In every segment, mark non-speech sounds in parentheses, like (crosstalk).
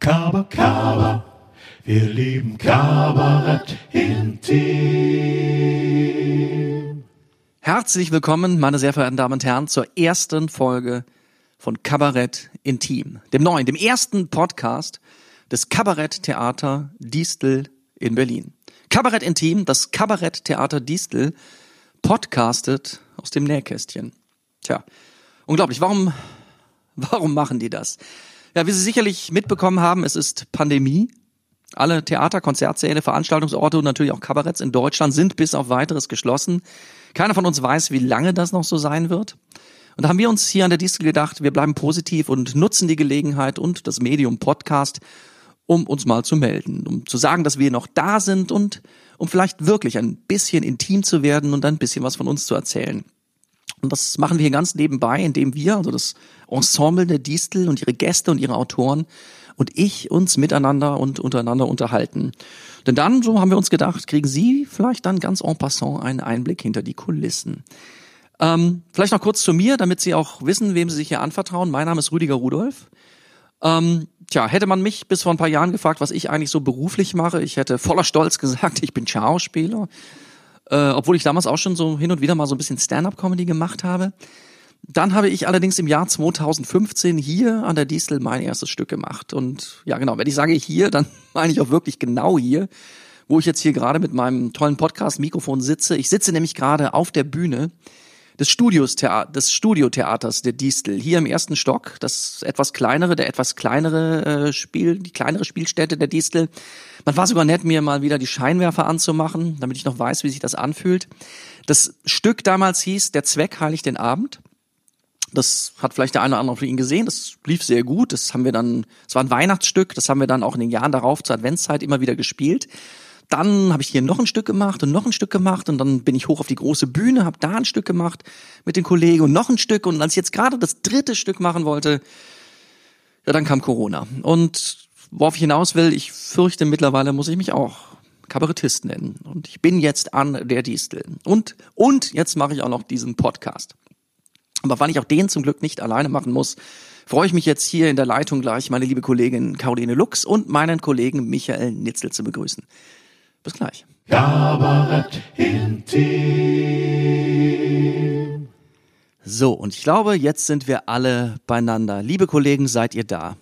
Kaba, Kaba, wir lieben Kabarett intim. Herzlich willkommen, meine sehr verehrten Damen und Herren, zur ersten Folge von Kabarett Intim, dem neuen, dem ersten Podcast des Kabaretttheater Distel in Berlin. Kabarett Intim, das Kabaretttheater Distel, podcastet aus dem Nähkästchen. Tja, unglaublich. Warum, (laughs) warum machen die das? Ja, wie Sie sicherlich mitbekommen haben, es ist Pandemie. Alle Theater, Konzertsäle, Veranstaltungsorte und natürlich auch Kabaretts in Deutschland sind bis auf weiteres geschlossen. Keiner von uns weiß, wie lange das noch so sein wird. Und da haben wir uns hier an der Distel gedacht, wir bleiben positiv und nutzen die Gelegenheit und das Medium Podcast, um uns mal zu melden, um zu sagen, dass wir noch da sind und um vielleicht wirklich ein bisschen intim zu werden und ein bisschen was von uns zu erzählen. Und das machen wir hier ganz nebenbei, indem wir, also das Ensemble der Distel und ihre Gäste und ihre Autoren und ich uns miteinander und untereinander unterhalten. Denn dann, so haben wir uns gedacht, kriegen Sie vielleicht dann ganz en passant einen Einblick hinter die Kulissen. Ähm, vielleicht noch kurz zu mir, damit Sie auch wissen, wem Sie sich hier anvertrauen. Mein Name ist Rüdiger Rudolf. Ähm, tja, hätte man mich bis vor ein paar Jahren gefragt, was ich eigentlich so beruflich mache, ich hätte voller Stolz (laughs) gesagt, ich bin Schauspieler. Äh, obwohl ich damals auch schon so hin und wieder mal so ein bisschen Stand-up-Comedy gemacht habe. Dann habe ich allerdings im Jahr 2015 hier an der Distel mein erstes Stück gemacht. Und ja, genau, wenn ich sage hier, dann (laughs) meine ich auch wirklich genau hier, wo ich jetzt hier gerade mit meinem tollen Podcast-Mikrofon sitze. Ich sitze nämlich gerade auf der Bühne des Studios des Studiotheaters der Distel hier im ersten Stock, das etwas kleinere, der etwas kleinere äh, Spiel, die kleinere Spielstätte der Distel. Man war sogar nett, mir mal wieder die Scheinwerfer anzumachen, damit ich noch weiß, wie sich das anfühlt. Das Stück damals hieß Der Zweck heiligt den Abend. Das hat vielleicht der eine oder andere von Ihnen gesehen. Das lief sehr gut. Das haben wir dann, es war ein Weihnachtsstück. Das haben wir dann auch in den Jahren darauf zur Adventszeit immer wieder gespielt. Dann habe ich hier noch ein Stück gemacht und noch ein Stück gemacht und dann bin ich hoch auf die große Bühne, habe da ein Stück gemacht mit den Kollegen und noch ein Stück und als ich jetzt gerade das dritte Stück machen wollte, ja, dann kam Corona. Und worauf ich hinaus will, ich fürchte mittlerweile muss ich mich auch Kabarettist nennen und ich bin jetzt an der Distel und und jetzt mache ich auch noch diesen Podcast. Aber weil ich auch den zum Glück nicht alleine machen muss, freue ich mich jetzt hier in der Leitung gleich meine liebe Kollegin Caroline Lux und meinen Kollegen Michael Nitzel zu begrüßen. Bis gleich. Kabarett intim. So, und ich glaube, jetzt sind wir alle beieinander. Liebe Kollegen, seid ihr da?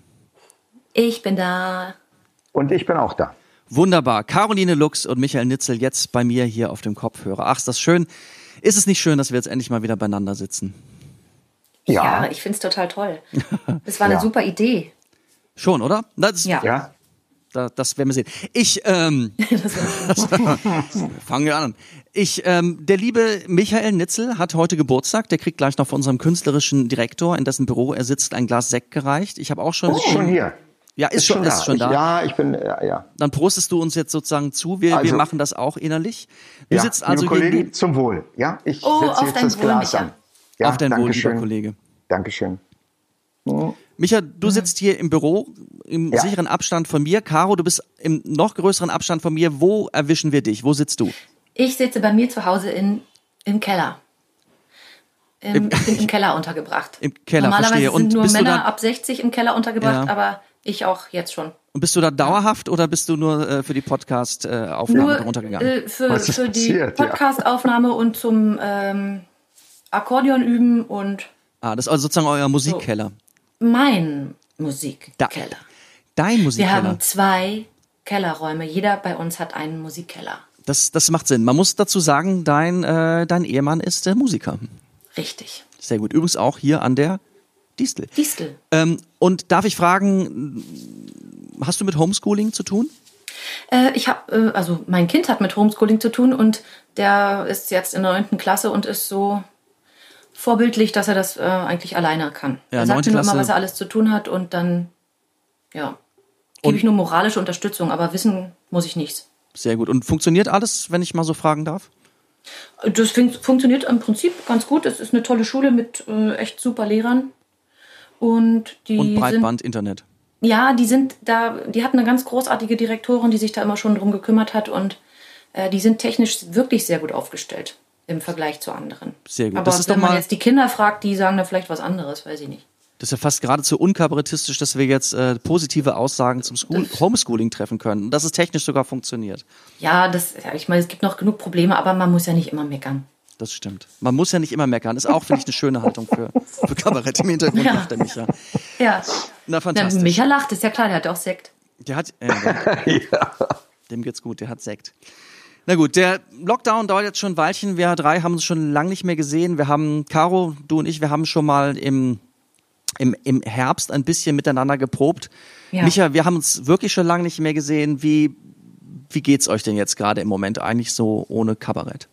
Ich bin da. Und ich bin auch da. Wunderbar. Caroline Lux und Michael Nitzel jetzt bei mir hier auf dem Kopfhörer. Ach, ist das schön. Ist es nicht schön, dass wir jetzt endlich mal wieder beieinander sitzen? Ja, ja ich finde es total toll. (laughs) Das war eine ja. super Idee. Schon, oder? Das, ja. ja. Da, das werden wir sehen. Ich, ähm, (laughs) fangen wir an. Ich, ähm, der liebe Michael Nitzel hat heute Geburtstag. Der kriegt gleich noch von unserem künstlerischen Direktor, in dessen Büro er sitzt, ein Glas Sekt gereicht. Ich habe auch schon. Oh, schon hier. Ja, ist, ist schon, ist schon da. Ich, ja, ich bin, ja, ja. Dann prostest du uns jetzt sozusagen zu. Wir, also, wir machen das auch innerlich. Du ja, sitzt also liebe Kollegen, zum Wohl. Ja, ich oh, setze jetzt das Glas Wohl, an. Ja, auf dein Wohl, lieber Kollege. Dankeschön. Hm. Micha, du sitzt hier im Büro im ja. sicheren Abstand von mir. Caro, du bist im noch größeren Abstand von mir. Wo erwischen wir dich? Wo sitzt du? Ich sitze bei mir zu Hause in, im Keller. Im, Im, ich bin im Keller untergebracht. (laughs) Im Keller, Normalerweise verstehe. sind Und nur bist Männer da, ab 60 im Keller untergebracht, ja. aber ich auch jetzt schon. Und bist du da dauerhaft oder bist du nur äh, für die Podcast-Aufnahme äh, runtergegangen? Äh, für, für die Podcast-Aufnahme und zum ähm, Akkordeon üben und. Ah, das ist also sozusagen euer Musikkeller. So. Mein Musikkeller. Dein Musikkeller. Wir haben zwei Kellerräume. Jeder bei uns hat einen Musikkeller. Das, das macht Sinn. Man muss dazu sagen, dein, äh, dein Ehemann ist äh, Musiker. Richtig. Sehr gut. Übrigens auch hier an der Distel. Distel. Ähm, und darf ich fragen, hast du mit Homeschooling zu tun? Äh, ich habe, äh, also mein Kind hat mit Homeschooling zu tun und der ist jetzt in der neunten Klasse und ist so vorbildlich, dass er das äh, eigentlich alleine kann. Ja, er sagt mir nur immer, was er alles zu tun hat und dann, ja, gebe ich nur moralische Unterstützung, aber wissen muss ich nichts. Sehr gut. Und funktioniert alles, wenn ich mal so fragen darf? Das fun funktioniert im Prinzip ganz gut. Es ist eine tolle Schule mit äh, echt super Lehrern. Und die Und Breitband-Internet. Ja, die sind da, die hatten eine ganz großartige Direktorin, die sich da immer schon drum gekümmert hat und äh, die sind technisch wirklich sehr gut aufgestellt im Vergleich zu anderen. Sehr gut. Aber das ist wenn doch man mal jetzt die Kinder fragt, die sagen da vielleicht was anderes, weiß ich nicht. Das ist ja fast geradezu unkabarettistisch, dass wir jetzt äh, positive Aussagen zum School Homeschooling treffen können. Und dass es technisch sogar funktioniert. Ja, das, ja, ich meine, es gibt noch genug Probleme, aber man muss ja nicht immer meckern. Das stimmt. Man muss ja nicht immer meckern. Ist auch, finde ich, eine schöne Haltung für, für Kabarett im Hintergrund, Ja. macht der Micha. Ja. Na, Der fantastisch. Micha lacht, ist ja klar, der hat auch Sekt. Der hat, äh, der, (laughs) dem geht's gut, der hat Sekt. Na gut, der Lockdown dauert jetzt schon ein Weilchen. Wir drei haben uns schon lange nicht mehr gesehen. Wir haben, Caro, du und ich, wir haben schon mal im, im, im Herbst ein bisschen miteinander geprobt. Ja. Micha, wir haben uns wirklich schon lange nicht mehr gesehen. Wie, wie geht's euch denn jetzt gerade im Moment eigentlich so ohne Kabarett?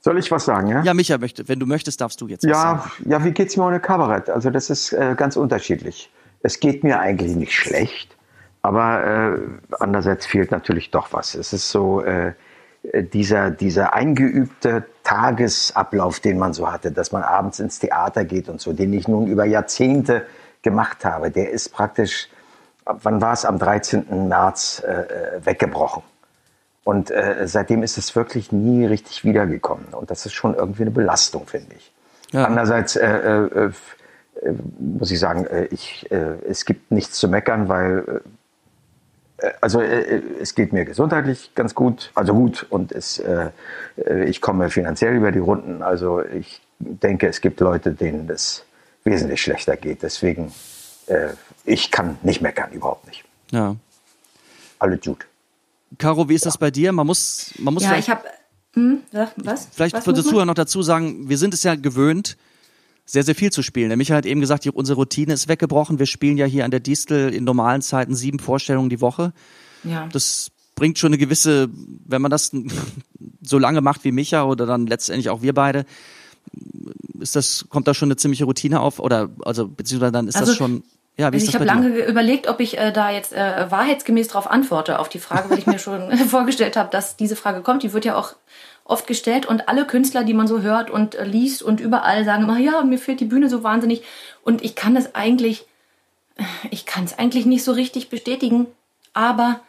Soll ich was sagen, ja? Ja, Micha möchte, wenn du möchtest, darfst du jetzt was sagen. Ja, ja, wie geht's mir ohne Kabarett? Also das ist äh, ganz unterschiedlich. Es geht mir eigentlich nicht schlecht, aber äh, andererseits fehlt natürlich doch was. Es ist so äh, dieser, dieser eingeübte Tagesablauf, den man so hatte, dass man abends ins Theater geht und so, den ich nun über Jahrzehnte gemacht habe, der ist praktisch, wann war es, am 13. März äh, äh, weggebrochen. Und äh, seitdem ist es wirklich nie richtig wiedergekommen. Und das ist schon irgendwie eine Belastung, finde ich. Ja. Andererseits äh, äh, äh, muss ich sagen, ich, es gibt nichts zu meckern, weil also äh, es geht mir gesundheitlich ganz gut, also gut und es, äh, äh, ich komme finanziell über die Runden. Also ich denke, es gibt Leute, denen das wesentlich schlechter geht. Deswegen, äh, ich kann nicht meckern, überhaupt nicht. Ja. Alle gut. Caro, wie ist das bei dir? Man muss, man muss Ja, vielleicht ich habe. Hm, was? Vielleicht was für die? Zuhörer noch dazu sagen, wir sind es ja gewöhnt, sehr, sehr viel zu spielen. Der Michael hat eben gesagt, unsere Routine ist weggebrochen. Wir spielen ja hier an der Distel in normalen Zeiten sieben Vorstellungen die Woche. Ja. Das bringt schon eine gewisse, wenn man das (laughs) so lange macht wie Micha oder dann letztendlich auch wir beide, ist das, kommt da schon eine ziemliche Routine auf oder, also, beziehungsweise dann ist Also, das schon, ja, wie ist ich habe lange ge- überlegt, ob ich äh, da jetzt äh, wahrheitsgemäß darauf antworte, auf die Frage, weil ich mir (laughs) schon vorgestellt habe, dass diese Frage kommt. Die wird ja auch oft gestellt und alle Künstler, die man so hört und äh, liest und überall sagen immer, ja, mir fehlt die Bühne so wahnsinnig. Und ich kann das eigentlich, ich kann es eigentlich nicht so richtig bestätigen, aber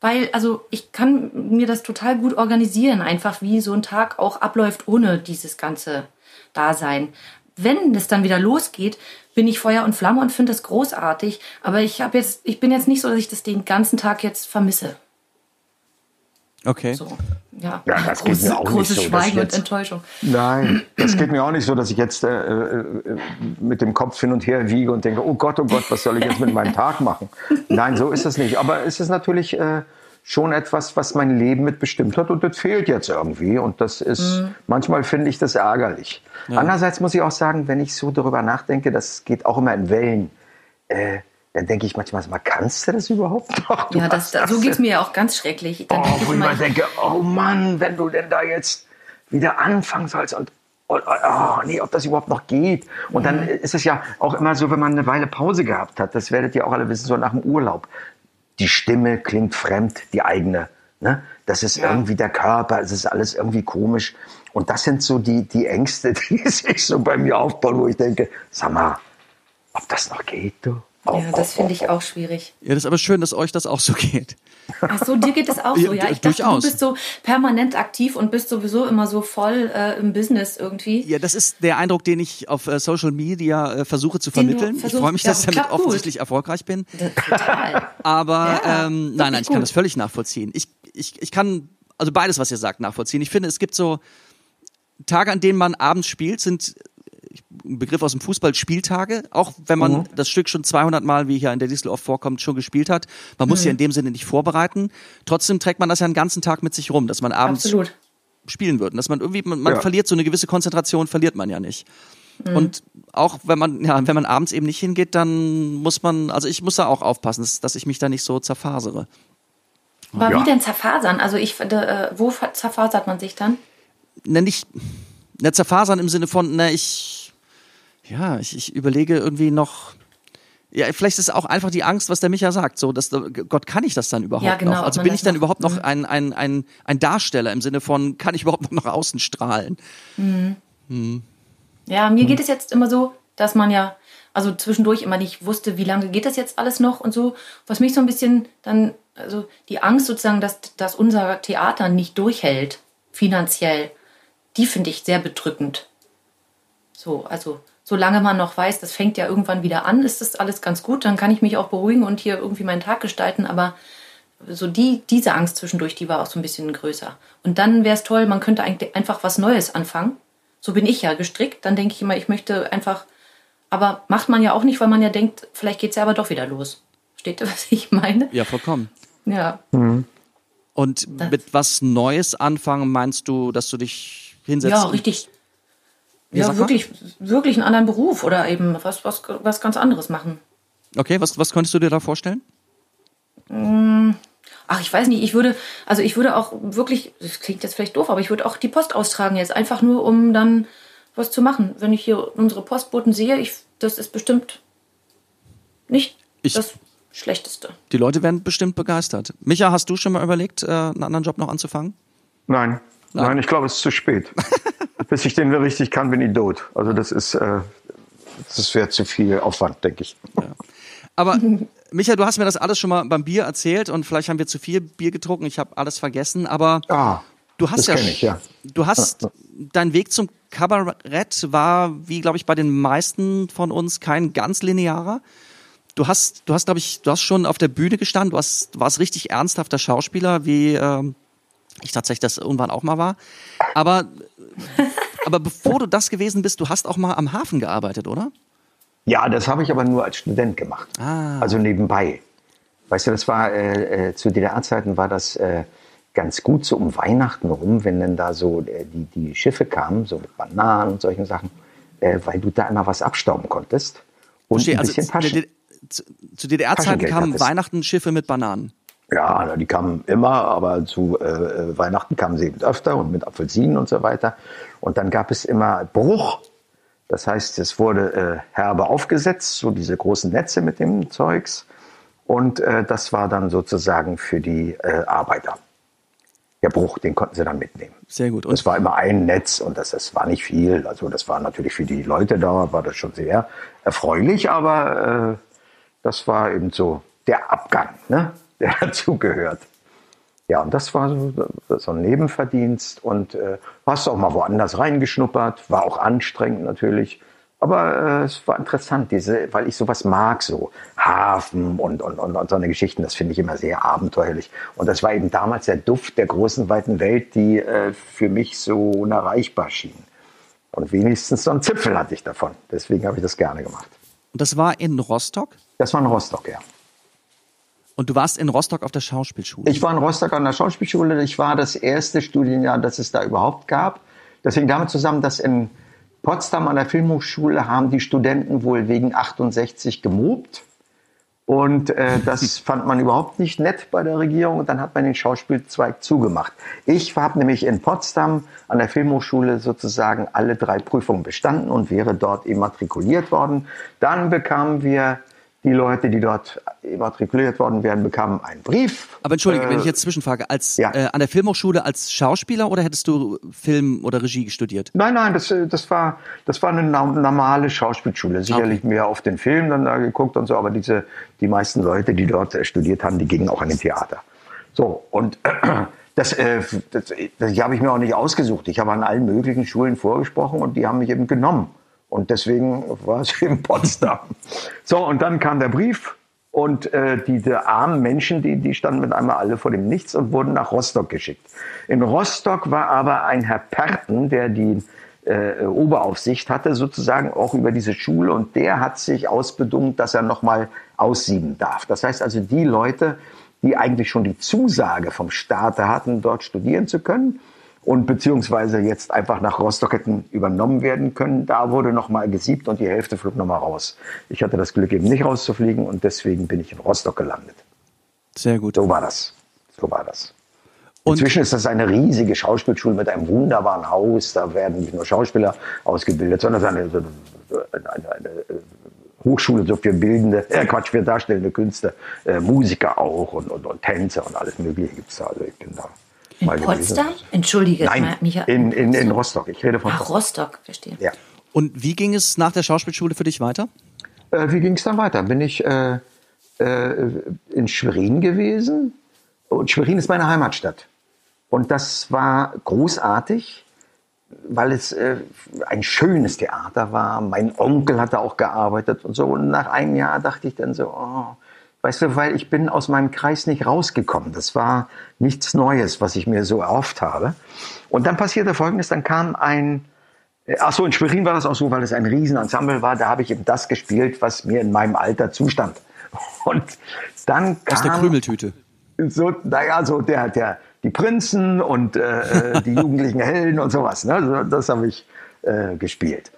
weil, also ich kann mir das total gut organisieren, einfach wie so ein Tag auch abläuft ohne dieses ganze Dasein. Wenn es dann wieder losgeht, bin ich Feuer und Flamme und finde das großartig. Aber ich habe jetzt, ich bin jetzt nicht so, dass ich das den ganzen Tag jetzt vermisse. Okay. So, ja, Ja, das geht großes, mir auch nicht großes so, dass Schweigen und jetzt- Enttäuschung. Nein, das geht mir auch nicht so, dass ich jetzt äh, äh, mit dem Kopf hin und her wiege und denke, oh Gott, oh Gott, was soll ich jetzt mit meinem Tag machen? Nein, so ist es nicht. Aber es ist natürlich äh, schon etwas, was mein Leben mitbestimmt hat und das fehlt jetzt irgendwie. Und das ist, manchmal finde ich das ärgerlich. Andererseits muss ich auch sagen, wenn ich so darüber nachdenke, das geht auch immer in Wellen, äh, dann denke ich manchmal, mal, kannst du das überhaupt (laughs) noch? Du Ja, das, hast so geht's mir ja auch ganz schrecklich. Dann Oh, wo ich immer, mal denke, oh Mann, wenn du denn da jetzt wieder anfangen sollst und oh, oh, nee, ob das überhaupt noch geht. Und dann ist es ja auch immer so, wenn man eine Weile Pause gehabt hat, das werdet ihr auch alle wissen, so nach dem Urlaub. Die Stimme klingt fremd, die eigene. Ne? Das ist irgendwie der Körper, es ist alles irgendwie komisch. Und das sind so die, die Ängste, (laughs) die sich so bei mir aufbauen, wo ich denke, sag mal, ob das noch geht, du? Ja, das finde ich auch schwierig. Ja, das ist aber schön, dass euch das auch so geht. Ach so, dir geht es auch (laughs) so, Ja, ja? Ich dachte, durchaus. du bist so permanent aktiv und bist sowieso immer so voll äh, im Business irgendwie. Ja, das ist der Eindruck, den ich auf äh, Social Media äh, versuche zu Den vermitteln. Ich freue mich, ja, dass ich damit klappt gut. offensichtlich erfolgreich bin. Das- Total. (laughs) Aber Ja, ähm, nein, nein, ich kann gut. das völlig nachvollziehen. Ich, ich, ich kann also beides, was ihr sagt, nachvollziehen. Ich finde, es gibt so Tage, an denen man abends spielt, sind ein Begriff aus dem Fußball Spieltage, auch wenn man Mhm. das Stück schon 200 Mal, wie hier in der Distel oft vorkommt, schon gespielt hat. Man muss ja Mhm. in dem Sinne nicht vorbereiten. Trotzdem trägt man das ja einen ganzen Tag mit sich rum, dass man abends Absolut. spielen wird. Und dass man irgendwie, man, man Ja. verliert so eine gewisse Konzentration, verliert man ja nicht. Mhm. Und auch wenn man, ja, wenn man abends eben nicht hingeht, dann muss man, also ich muss da auch aufpassen, dass, dass ich mich da nicht so zerfasere. Aber Ja. wie denn zerfasern? Also ich äh, wo zerfasert man sich dann? Ne, nicht, ne, zerfasern im Sinne von, ne, ich, ja, ich, ich überlege irgendwie noch, ja, vielleicht ist es auch einfach die Angst, was der Micha sagt, so, dass, Gott, kann ich das dann überhaupt Ja, genau, noch? ob Also bin ich dann noch- überhaupt noch Mhm. ein, ein, ein, ein Darsteller im Sinne von, kann ich überhaupt noch nach außen strahlen? Ja, mir geht es jetzt immer so, dass man ja, also zwischendurch immer nicht wusste, wie lange geht das jetzt alles noch und so. Was mich so ein bisschen dann, also die Angst sozusagen, dass, dass unser Theater nicht durchhält, finanziell, die finde ich sehr bedrückend. So, also solange man noch weiß, das fängt ja irgendwann wieder an, ist das alles ganz gut. Dann kann ich mich auch beruhigen und hier irgendwie meinen Tag gestalten. Aber so die, diese Angst zwischendurch, die war auch so ein bisschen größer. Und dann wäre es toll, man könnte eigentlich einfach was Neues anfangen. So bin ich ja gestrickt. Dann denke ich immer, ich möchte einfach, aber macht man ja auch nicht, weil man ja denkt, vielleicht geht es ja aber doch wieder los. Steht ihr, (laughs) was ich meine? Ja, vollkommen. Ja. Und Das- mit was Neues anfangen meinst du, dass du dich hinsetzt? Ja, und- richtig. Ja, wirklich, wirklich einen anderen Beruf oder eben was, was, was ganz anderes machen. Okay, was, was könntest du dir da vorstellen? Ach, ich weiß nicht, ich würde, also ich würde auch wirklich, das klingt jetzt vielleicht doof, aber ich würde auch die Post austragen jetzt, einfach nur, um dann was zu machen. Wenn ich hier unsere Postboten sehe, ich, das ist bestimmt nicht Ich- das Schlechteste. Die Leute werden bestimmt begeistert. Micha, hast du schon mal überlegt, äh, einen anderen Job noch anzufangen? Nein, nein, ich glaube, es ist zu spät. (laughs) Bis ich den richtig kann, bin ich tot. Also das ist, äh, das wäre zu viel Aufwand, denke ich. Aber (laughs) Micha, du hast mir das alles schon mal beim Bier erzählt und vielleicht haben wir zu viel Bier getrunken. Ich habe alles vergessen, aber Ah, du hast das ja, ich, ja. du hast dein Weg zum Kabarett war, wie glaube ich bei den meisten von uns, kein ganz linearer. Du hast, du hast glaube ich, du hast schon auf der Bühne gestanden. Du hast, du warst richtig ernsthafter Schauspieler, wie ähm, ich tatsächlich das irgendwann auch mal war. Aber, aber bevor du das gewesen bist, du hast auch mal am Hafen gearbeitet, oder? Ja, das habe ich aber nur als Student gemacht. Ah. Also nebenbei. Weißt du, das war äh, äh, zu DDR-Zeiten war das äh, ganz gut so um Weihnachten rum, wenn dann da so äh, die, die Schiffe kamen, so mit Bananen und solchen Sachen, äh, weil du da immer was abstauben konntest. Und Verstehe, ein also bisschen zu, Taschen. Zu, zu DDR-Zeiten kamen. Weihnachten Schiffe mit Bananen. Ja, die kamen immer, aber zu äh, äh, Weihnachten kamen sie eben öfter und mit Apfelsinen und so weiter. Und dann gab es immer Bruch. Das heißt, es wurde äh, herbe aufgesetzt, so diese großen Netze mit dem Zeugs. Und äh, das war dann sozusagen für die äh, Arbeiter. Der Bruch, den konnten sie dann mitnehmen. Sehr gut. Und es war immer ein Netz und das, das war nicht viel. Also das war natürlich für die Leute da, war das schon sehr erfreulich, aber äh, das war eben so der Abgang, ne, der (laughs) dazugehört. Ja, und das war so, so ein Nebenverdienst und äh, hast auch mal woanders reingeschnuppert, war auch anstrengend natürlich. Aber äh, es war interessant, diese, weil ich sowas mag, so Hafen und, und, und, und so eine Geschichten, das finde ich immer sehr abenteuerlich. Und das war eben damals der Duft der großen, weiten Welt, die äh, für mich so unerreichbar schien. Und wenigstens so einen Zipfel hatte ich davon. Deswegen habe ich das gerne gemacht. Und das war in Rostock? Das war in Rostock, ja. Und du warst in Rostock auf der Schauspielschule? Ich war in Rostock an der Schauspielschule. Ich war das erste Studienjahr, das es da überhaupt gab. Das hing damit zusammen, dass in Potsdam an der Filmhochschule haben die Studenten wohl wegen 68 gemobt. Und äh, (laughs) das fand man überhaupt nicht nett bei der Regierung. Und dann hat man den Schauspielzweig zugemacht. Ich habe nämlich in Potsdam an der Filmhochschule sozusagen alle drei Prüfungen bestanden und wäre dort immatrikuliert worden. Dann bekamen wir, die Leute, die dort immatrikuliert worden wären, bekamen einen Brief. Aber entschuldige, Äh, wenn ich jetzt zwischenfrage, als ja. äh, an der Filmhochschule als Schauspieler oder hättest du Film oder Regie studiert? Nein, nein, das, äh, das, war, das war eine normale Schauspielschule. Sicherlich mehr auf den Film dann da geguckt und so, aber diese, die meisten Leute, die dort äh, studiert haben, die gingen auch an den Theater. So, und (clears throat) das, äh, das, das habe ich mir auch nicht ausgesucht. Ich habe an allen möglichen Schulen vorgesprochen und die haben mich eben genommen. Und deswegen war es (laughs) in Potsdam. So, und dann kam der Brief und äh, diese armen Menschen, die, die standen mit einmal alle vor dem Nichts und wurden nach Rostock geschickt. In Rostock war aber ein Herr Perten, der die äh, Oberaufsicht hatte, sozusagen auch über diese Schule und der hat sich ausbedungen, dass er nochmal aussieben darf. Das heißt also, die Leute, die eigentlich schon die Zusage vom Staate hatten, dort studieren zu können, und beziehungsweise jetzt einfach nach Rostock hätten übernommen werden können. Da wurde nochmal gesiebt und die Hälfte flog nochmal raus. Ich hatte das Glück, eben nicht rauszufliegen und deswegen bin ich in Rostock gelandet. Sehr gut. So war das. So war das. Und- Inzwischen ist das eine riesige Schauspielschule mit einem wunderbaren Haus. Da werden nicht nur Schauspieler ausgebildet, sondern es ist eine, eine, eine, eine Hochschule so für bildende, (laughs) äh Quatsch, für darstellende Künste, äh, Musiker auch und, und, und Tänzer und alles Mögliche gibt's da. Also ich bin da In mal gewesen. Potsdam? Entschuldige, Nein, Micha. in, in, in Rostock. Ich rede von Ach, Rostock. Rostock, verstehe. Ja. Und wie ging es nach der Schauspielschule für dich weiter? Äh, wie ging es dann weiter? Bin ich äh, äh, in Schwerin gewesen. Und Schwerin ist meine Heimatstadt. Und das war großartig. weil es äh, ein schönes Theater war. Mein Onkel hat da auch gearbeitet und so. Und nach einem Jahr dachte ich dann so, oh, weißt du, weil ich bin aus meinem Kreis nicht rausgekommen. Das war nichts Neues, was ich mir so erhofft habe. Und dann passierte Folgendes, dann kam ein, äh, ach so, in Schwerin war das auch so, weil es ein Riesenensemble war, da habe ich eben das gespielt, was mir in meinem Alter zustand. (laughs) Und dann kam... Aus der Krümeltüte. So, naja, so der, der, die Prinzen und äh, die (laughs) jugendlichen Helden und sowas. Ne? Das habe ich äh, gespielt.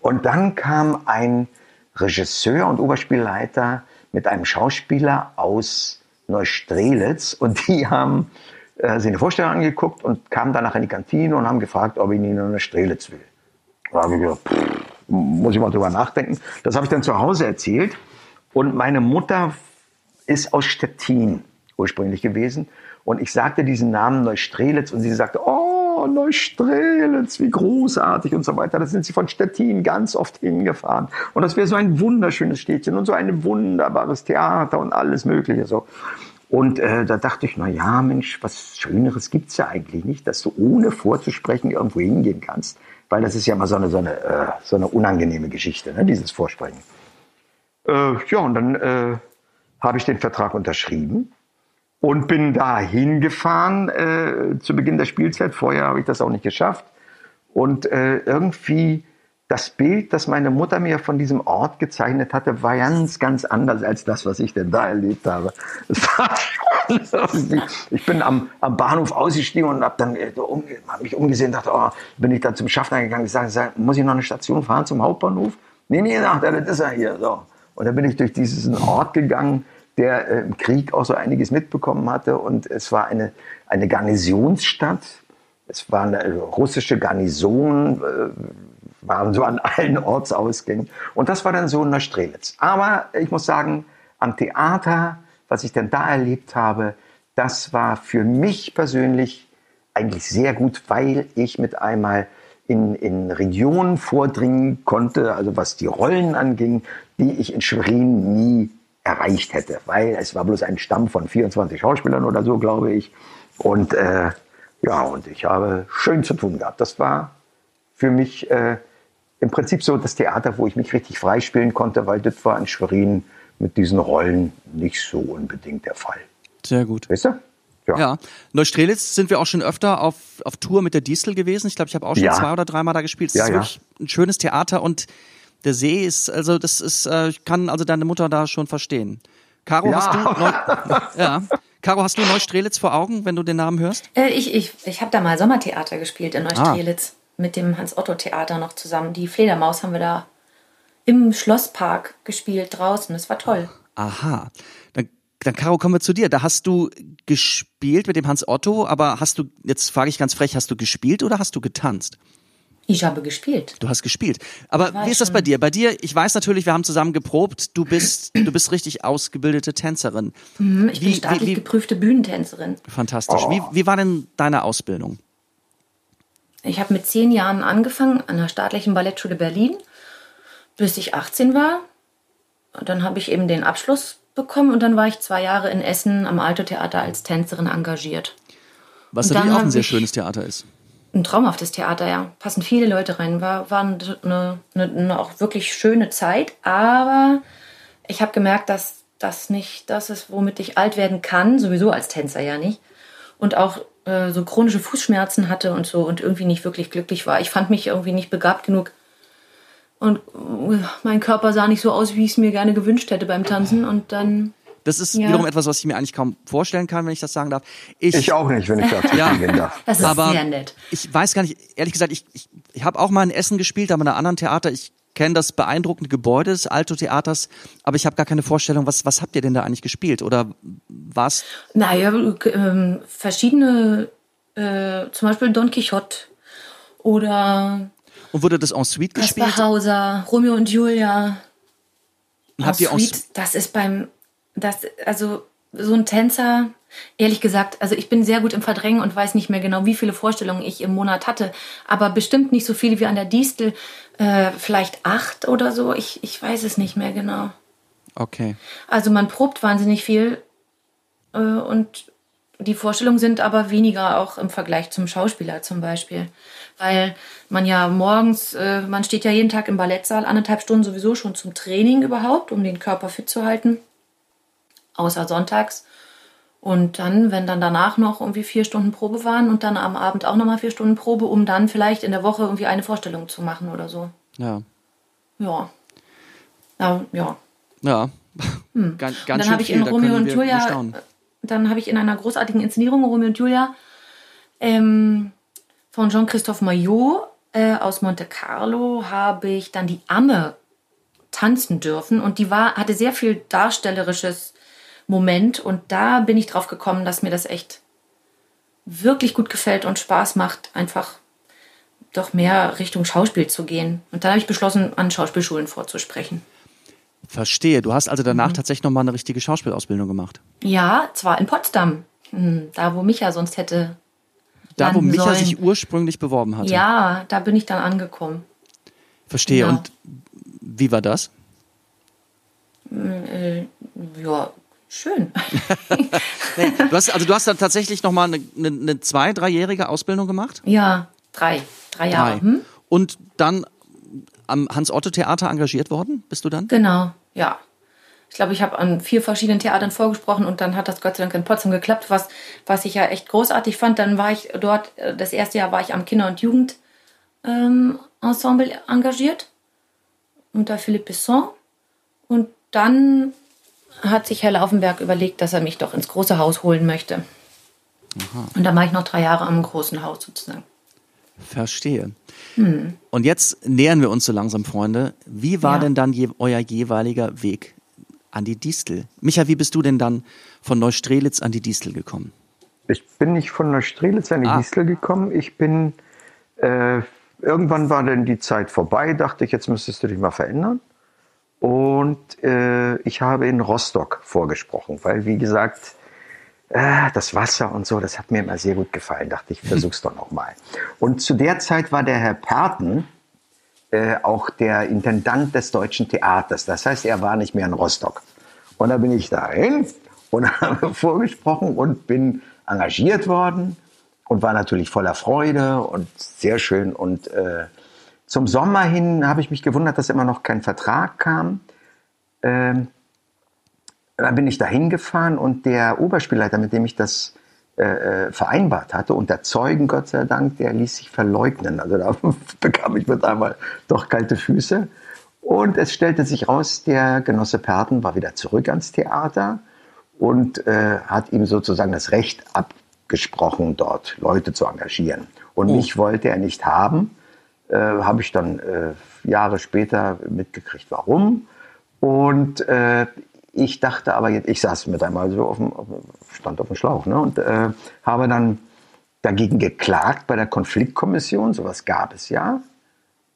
Und dann kam ein Regisseur und Oberspielleiter mit einem Schauspieler aus Neustrelitz und (laughs) die haben äh, sich eine Vorstellung angeguckt und kamen danach in die Kantine und haben gefragt, ob ich ihn in Neustrelitz will. Da habe ich gedacht, pff, muss ich mal drüber nachdenken. Das habe ich dann zu Hause erzählt und meine Mutter ist aus Stettin ursprünglich gewesen und ich sagte diesen Namen Neustrelitz und sie sagte, oh, Neustrelitz, wie großartig und so weiter. Da sind sie von Stettin ganz oft hingefahren. Und das wäre so ein wunderschönes Städtchen und so ein wunderbares Theater und alles Mögliche so. Und äh, da dachte ich, na ja, Mensch, was Schöneres gibt's ja eigentlich nicht, dass du ohne vorzusprechen irgendwo hingehen kannst. Weil das ist ja mal so eine, so eine, äh, so eine unangenehme Geschichte, ne, dieses Vorsprechen. Äh, ja, und dann äh, habe ich den Vertrag unterschrieben und bin da hingefahren äh, zu Beginn der Spielzeit. Vorher habe ich das auch nicht geschafft. Und äh, irgendwie das Bild, das meine Mutter mir von diesem Ort gezeichnet hatte, war ganz, ganz anders als das, was ich denn da erlebt habe. (laughs) ich bin am, am Bahnhof ausgestiegen und habe dann äh, um, hab mich umgesehen und dachte, oh, bin ich da zum Schaffner gegangen. Ich sage, muss ich noch eine Station fahren zum Hauptbahnhof? Nee, nee, ach, das ist er hier. So. Und dann bin ich durch diesen Ort gegangen der äh, im Krieg auch so einiges mitbekommen hatte. Und es war eine, eine Garnisonsstadt. Es war eine russische Garnison, äh, waren so an allen Ortsausgängen. Und das war dann so Neustrelitz. Aber ich muss sagen, am Theater, was ich denn da erlebt habe, das war für mich persönlich eigentlich sehr gut, weil ich mit einmal in, in Regionen vordringen konnte, also was die Rollen anging, die ich in Schwerin nie erreicht hätte, weil es war bloß ein Stamm von 24 Schauspielern oder so, glaube ich. Und äh, ja, und ich habe schön zu tun gehabt. Das war für mich äh, im Prinzip so das Theater, wo ich mich richtig freispielen konnte, weil das war in Schwerin mit diesen Rollen nicht so unbedingt der Fall. Sehr gut. Weißt du? Ja. ja. Neustrelitz sind wir auch schon öfter auf, auf Tour mit der Distel gewesen. Ich glaube, ich habe auch schon ja. zwei oder dreimal da gespielt. Es ja, ist wirklich ein schönes Theater und der See ist, also das ist, äh, ich kann also deine Mutter da schon verstehen. Caro, ja. hast du Neu (laughs) ja. Caro, hast du Neustrelitz vor Augen, wenn du den Namen hörst? Äh, ich ich, ich habe da mal Sommertheater gespielt in Neustrelitz ah. mit dem Hans-Otto-Theater noch zusammen. Die Fledermaus haben wir da im Schlosspark gespielt draußen. Das war toll. Aha. Dann, dann Caro, kommen wir zu dir. Da hast du gespielt mit dem Hans Otto, aber hast du, jetzt frage ich ganz frech, hast du gespielt oder hast du getanzt? Ich habe gespielt. Du hast gespielt. Aber wie ist das bei dir? Bei dir, ich weiß natürlich, wir haben zusammen geprobt. Du bist, du bist richtig ausgebildete Tänzerin. Mhm, ich wie, bin staatlich wie, geprüfte Bühnentänzerin. Fantastisch. Oh. Wie, wie war denn deine Ausbildung? Ich habe mit zehn Jahren angefangen an der staatlichen Ballettschule Berlin, bis ich 18 war. Und dann habe ich eben den Abschluss bekommen und dann war ich zwei Jahre in Essen am Alto Theater als Tänzerin engagiert. Was natürlich auch ein sehr schönes Theater ist ein traumhaftes Theater, ja. Passen viele Leute rein. War, war eine, eine, eine auch wirklich schöne Zeit, aber ich habe gemerkt, dass das nicht das ist, womit ich alt werden kann, sowieso als Tänzer ja nicht. Und auch äh, so chronische Fußschmerzen hatte und so und irgendwie nicht wirklich glücklich war. Ich fand mich irgendwie nicht begabt genug. Und äh, mein Körper sah nicht so aus, wie ich es mir gerne gewünscht hätte beim Tanzen. Und dann das ist ja. wiederum etwas, was ich mir eigentlich kaum vorstellen kann, wenn ich das sagen darf. Ich, ich auch nicht, wenn ich dazu (laughs) ja, gehen darf. Das ist aber sehr nett. Ich weiß gar nicht, ehrlich gesagt, ich, ich, ich habe auch mal in Essen gespielt, aber in einem anderen Theater. Ich kenne das beeindruckende Gebäude des Alto Theaters, aber ich habe gar keine Vorstellung, was, was habt ihr denn da eigentlich gespielt? Oder was? Naja, äh, verschiedene, äh, zum Beispiel Don Quixote oder und wurde das en suite gespielt? Hauser, Romeo und Julia. Und habt ihr suite, das ist beim das, also so ein Tänzer, ehrlich gesagt, also ich bin sehr gut im Verdrängen und weiß nicht mehr genau, wie viele Vorstellungen ich im Monat hatte, aber bestimmt nicht so viele wie an der Distel, äh, vielleicht acht oder so, ich, ich weiß es nicht mehr genau. Okay. Also man probt wahnsinnig viel äh, und die Vorstellungen sind aber weniger auch im Vergleich zum Schauspieler zum Beispiel. Weil man ja morgens, äh, man steht ja jeden Tag im Ballettsaal anderthalb Stunden sowieso schon zum Training überhaupt, um den Körper fit zu halten. Außer sonntags. Und dann, wenn dann danach noch irgendwie vier Stunden Probe waren und dann am Abend auch nochmal vier Stunden Probe, um dann vielleicht in der Woche irgendwie eine Vorstellung zu machen oder so. Ja. Ja. Ja, ja. Ja. Ganz, ganz Und dann habe ich in Romeo und Julia, bestaunen. dann habe ich in einer großartigen Inszenierung Romeo und Julia ähm, von Jean-Christophe Maillot äh, aus Monte Carlo habe ich dann die Amme tanzen dürfen und die war hatte sehr viel darstellerisches Moment und da bin ich drauf gekommen, dass mir das echt wirklich gut gefällt und Spaß macht, einfach doch mehr Richtung Schauspiel zu gehen. Und da habe ich beschlossen, an Schauspielschulen vorzusprechen. Verstehe. Du hast also danach Mhm. tatsächlich nochmal eine richtige Schauspielausbildung gemacht. Ja, zwar in Potsdam, hm, da wo Micha sonst hätte. Da, wo Micha sollen. sich ursprünglich beworben hatte. Ja, da bin ich dann angekommen. Verstehe. Ja. Und wie war das? Äh, ja, schön. (laughs) Nee, du hast, also du hast dann tatsächlich nochmal eine, eine, eine zwei-, dreijährige Ausbildung gemacht? ja, drei. Drei Jahre. Drei. Hm? Und dann am Hans-Otto-Theater engagiert worden? Bist du dann? Genau, ja. Ich glaube, ich habe an vier verschiedenen Theatern vorgesprochen und dann hat das Gott sei Dank in Potsdam geklappt, was, was ich ja echt großartig fand. Dann war ich dort, äh, das erste Jahr war ich am Kinder- und Jugendensemble ähm, engagiert unter Philippe Besson. Und dann hat sich Herr Laufenberg überlegt, dass er mich doch ins große Haus holen möchte. Und dann war ich noch drei Jahre am großen Haus sozusagen. Verstehe. Hm. Und jetzt nähern wir uns so langsam, Freunde. Wie war Ja. denn dann je, euer jeweiliger Weg an die Distel? Micha, wie bist du denn dann von Neustrelitz an die Distel gekommen? Ich bin nicht von der Strelitz an die Ah. Distel gekommen. Ich bin, äh, irgendwann war dann die Zeit vorbei, dachte ich, jetzt müsstest du dich mal verändern. Und äh, ich habe in Rostock vorgesprochen, weil, wie gesagt, äh, das Wasser und so, das hat mir immer sehr gut gefallen. Dachte ich, (laughs) versuch's doch noch mal. Und zu der Zeit war der Herr Perten äh, auch der Intendant des Deutschen Theaters. Das heißt, er war nicht mehr in Rostock. Und da bin ich dahin und (laughs) habe vorgesprochen und bin engagiert worden und war natürlich voller Freude und sehr schön. Und äh, zum Sommer hin habe ich mich gewundert, dass immer noch kein Vertrag kam. Ähm, dann bin ich da hingefahren und der Oberspielleiter, mit dem ich das äh, äh, vereinbart hatte, unter Zeugen Gott sei Dank, der ließ sich verleugnen. Also da (laughs) bekam ich mit einmal doch kalte Füße. Und es stellte sich raus, der Genosse Perten war wieder zurück ans Theater und äh, hat ihm sozusagen das Recht abgesprochen, dort Leute zu engagieren. Und mich wollte er nicht haben. Äh, Habe ich dann äh, Jahre später mitgekriegt, warum. Und äh, ich dachte aber, jetzt, ich saß mit einmal so auf dem, auf stand auf dem Schlauch ne, und äh, habe dann dagegen geklagt bei der Konfliktkommission, sowas gab es ja,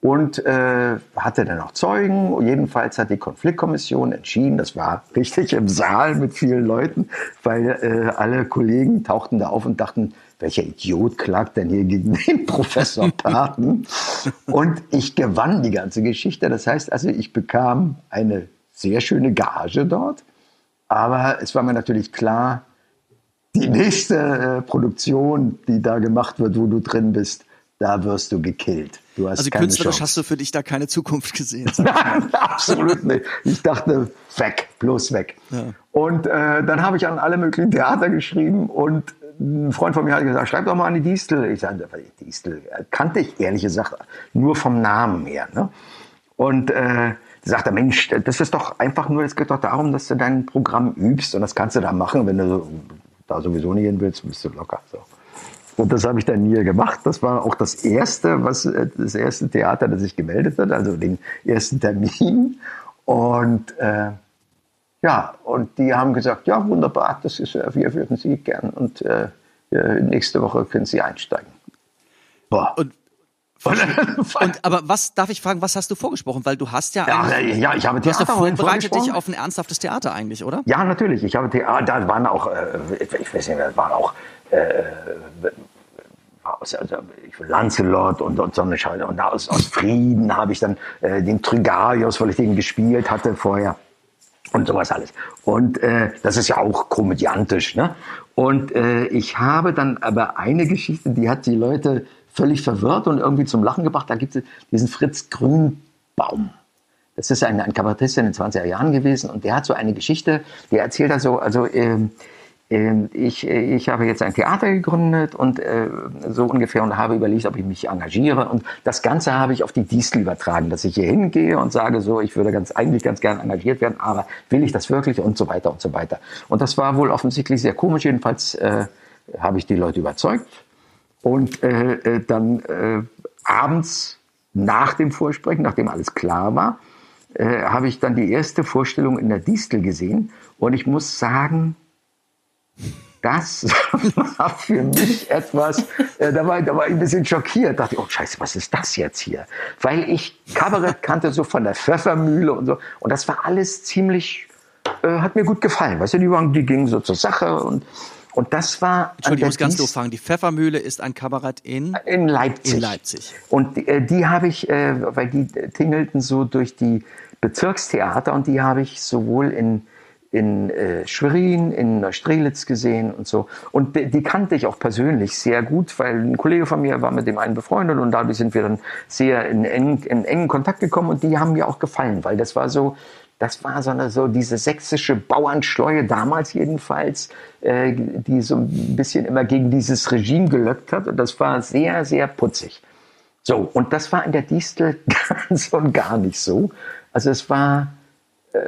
und äh, hatte dann auch Zeugen. Jedenfalls hat die Konfliktkommission entschieden, das war richtig im Saal mit vielen Leuten, weil äh, alle Kollegen tauchten da auf und dachten, welcher Idiot klagt denn hier gegen den (laughs) Professor Paten? und ich gewann die ganze Geschichte. Das heißt also, ich bekam eine sehr schöne Gage dort. Aber es war mir natürlich klar, die nächste äh, Produktion, die da gemacht wird, wo du drin bist, da wirst du gekillt. Du hast Also keine künstlerisch Chance. hast du für dich da keine Zukunft gesehen. (laughs) Nein, absolut nicht. Ich dachte, weg, bloß weg. Und äh, dann habe ich an alle möglichen Theater geschrieben und ein Freund von mir hat gesagt, schreib doch mal an die Distel. Ich sagte, Distel kannte ich ehrlich gesagt nur vom Namen her. Ne? Und äh, sagt er, Mensch, das ist doch einfach nur, es geht doch darum, dass du dein Programm übst und das kannst du da machen, wenn du da sowieso nicht hin willst, bist du locker. So. Und das habe ich dann nie gemacht. Das war auch das erste, was äh, das erste Theater, das sich gemeldet hat, also den ersten Termin. Und äh, ja, und die haben gesagt, ja wunderbar, das ist, äh, wir würden Sie gern und äh, äh, nächste Woche können Sie einsteigen. Boah. Und, (laughs) und aber was darf ich fragen, was hast du vorgesprochen? Weil du hast ja ja, eigentlich, ja, ich habe du hast vorbereitet dich auf ein ernsthaftes Theater eigentlich, oder? Ja, natürlich. Ich habe Theater, da waren auch, äh, ich weiß nicht mehr, waren auch äh, aus, also, ich, Lancelot und, und so eine Scheiße. Und aus, aus Frieden habe ich dann äh, den Trigarius, weil ich den gespielt hatte vorher. Und sowas alles. Und äh, das ist ja auch komödiantisch. Ne? Und äh, ich habe dann aber eine Geschichte, die hat die Leute völlig verwirrt und irgendwie zum Lachen gebracht. Da gibt es diesen Fritz Grünbaum. Das ist ein, ein Kabarettist in den 20er Jahren gewesen und der hat so eine Geschichte, der erzählt da so, also ähm, ich, ich habe jetzt ein Theater gegründet und äh, so ungefähr und habe überlegt, ob ich mich engagiere. Und das Ganze habe ich auf die Distel übertragen, dass ich hier hingehe und sage so, ich würde ganz, eigentlich ganz gern engagiert werden, aber will ich das wirklich und so weiter und so weiter. Und das war wohl offensichtlich sehr komisch. Jedenfalls äh, habe ich die Leute überzeugt. Und äh, äh dann äh, abends nach dem Vorsprechen, nachdem alles klar war, äh, habe ich dann die erste Vorstellung in der Distel gesehen. Und ich muss sagen, das (laughs) war für mich etwas, äh, da, war, da war ich ein bisschen schockiert. Dachte, oh Scheiße, was ist das jetzt hier? Weil ich Kabarett kannte so von der Pfeffermühle und so. Und das war alles ziemlich, äh, hat mir gut gefallen. Weißt du, die, waren, die gingen so zur Sache und, und das war. Entschuldigung, ich muss ganz doof fragen. Die Pfeffermühle ist ein Kabarett in? In Leipzig. In Leipzig. Und die, äh, die habe ich, äh, weil die tingelten so durch die Bezirkstheater und die habe ich sowohl in in äh, Schwerin, in Neustrelitz gesehen und so. Und die, die, kannte ich auch persönlich sehr gut, weil ein Kollege von mir war mit dem einen befreundet und dadurch sind wir dann sehr in, eng, in engen Kontakt gekommen und die haben mir auch gefallen, weil das war so, das war so, eine, so diese sächsische Bauernschleue, damals jedenfalls, äh, die so ein bisschen immer gegen dieses Regime gelöckt hat. Und das war sehr, sehr putzig. So, und das war in der Distel (laughs) ganz und gar nicht so. Also es war,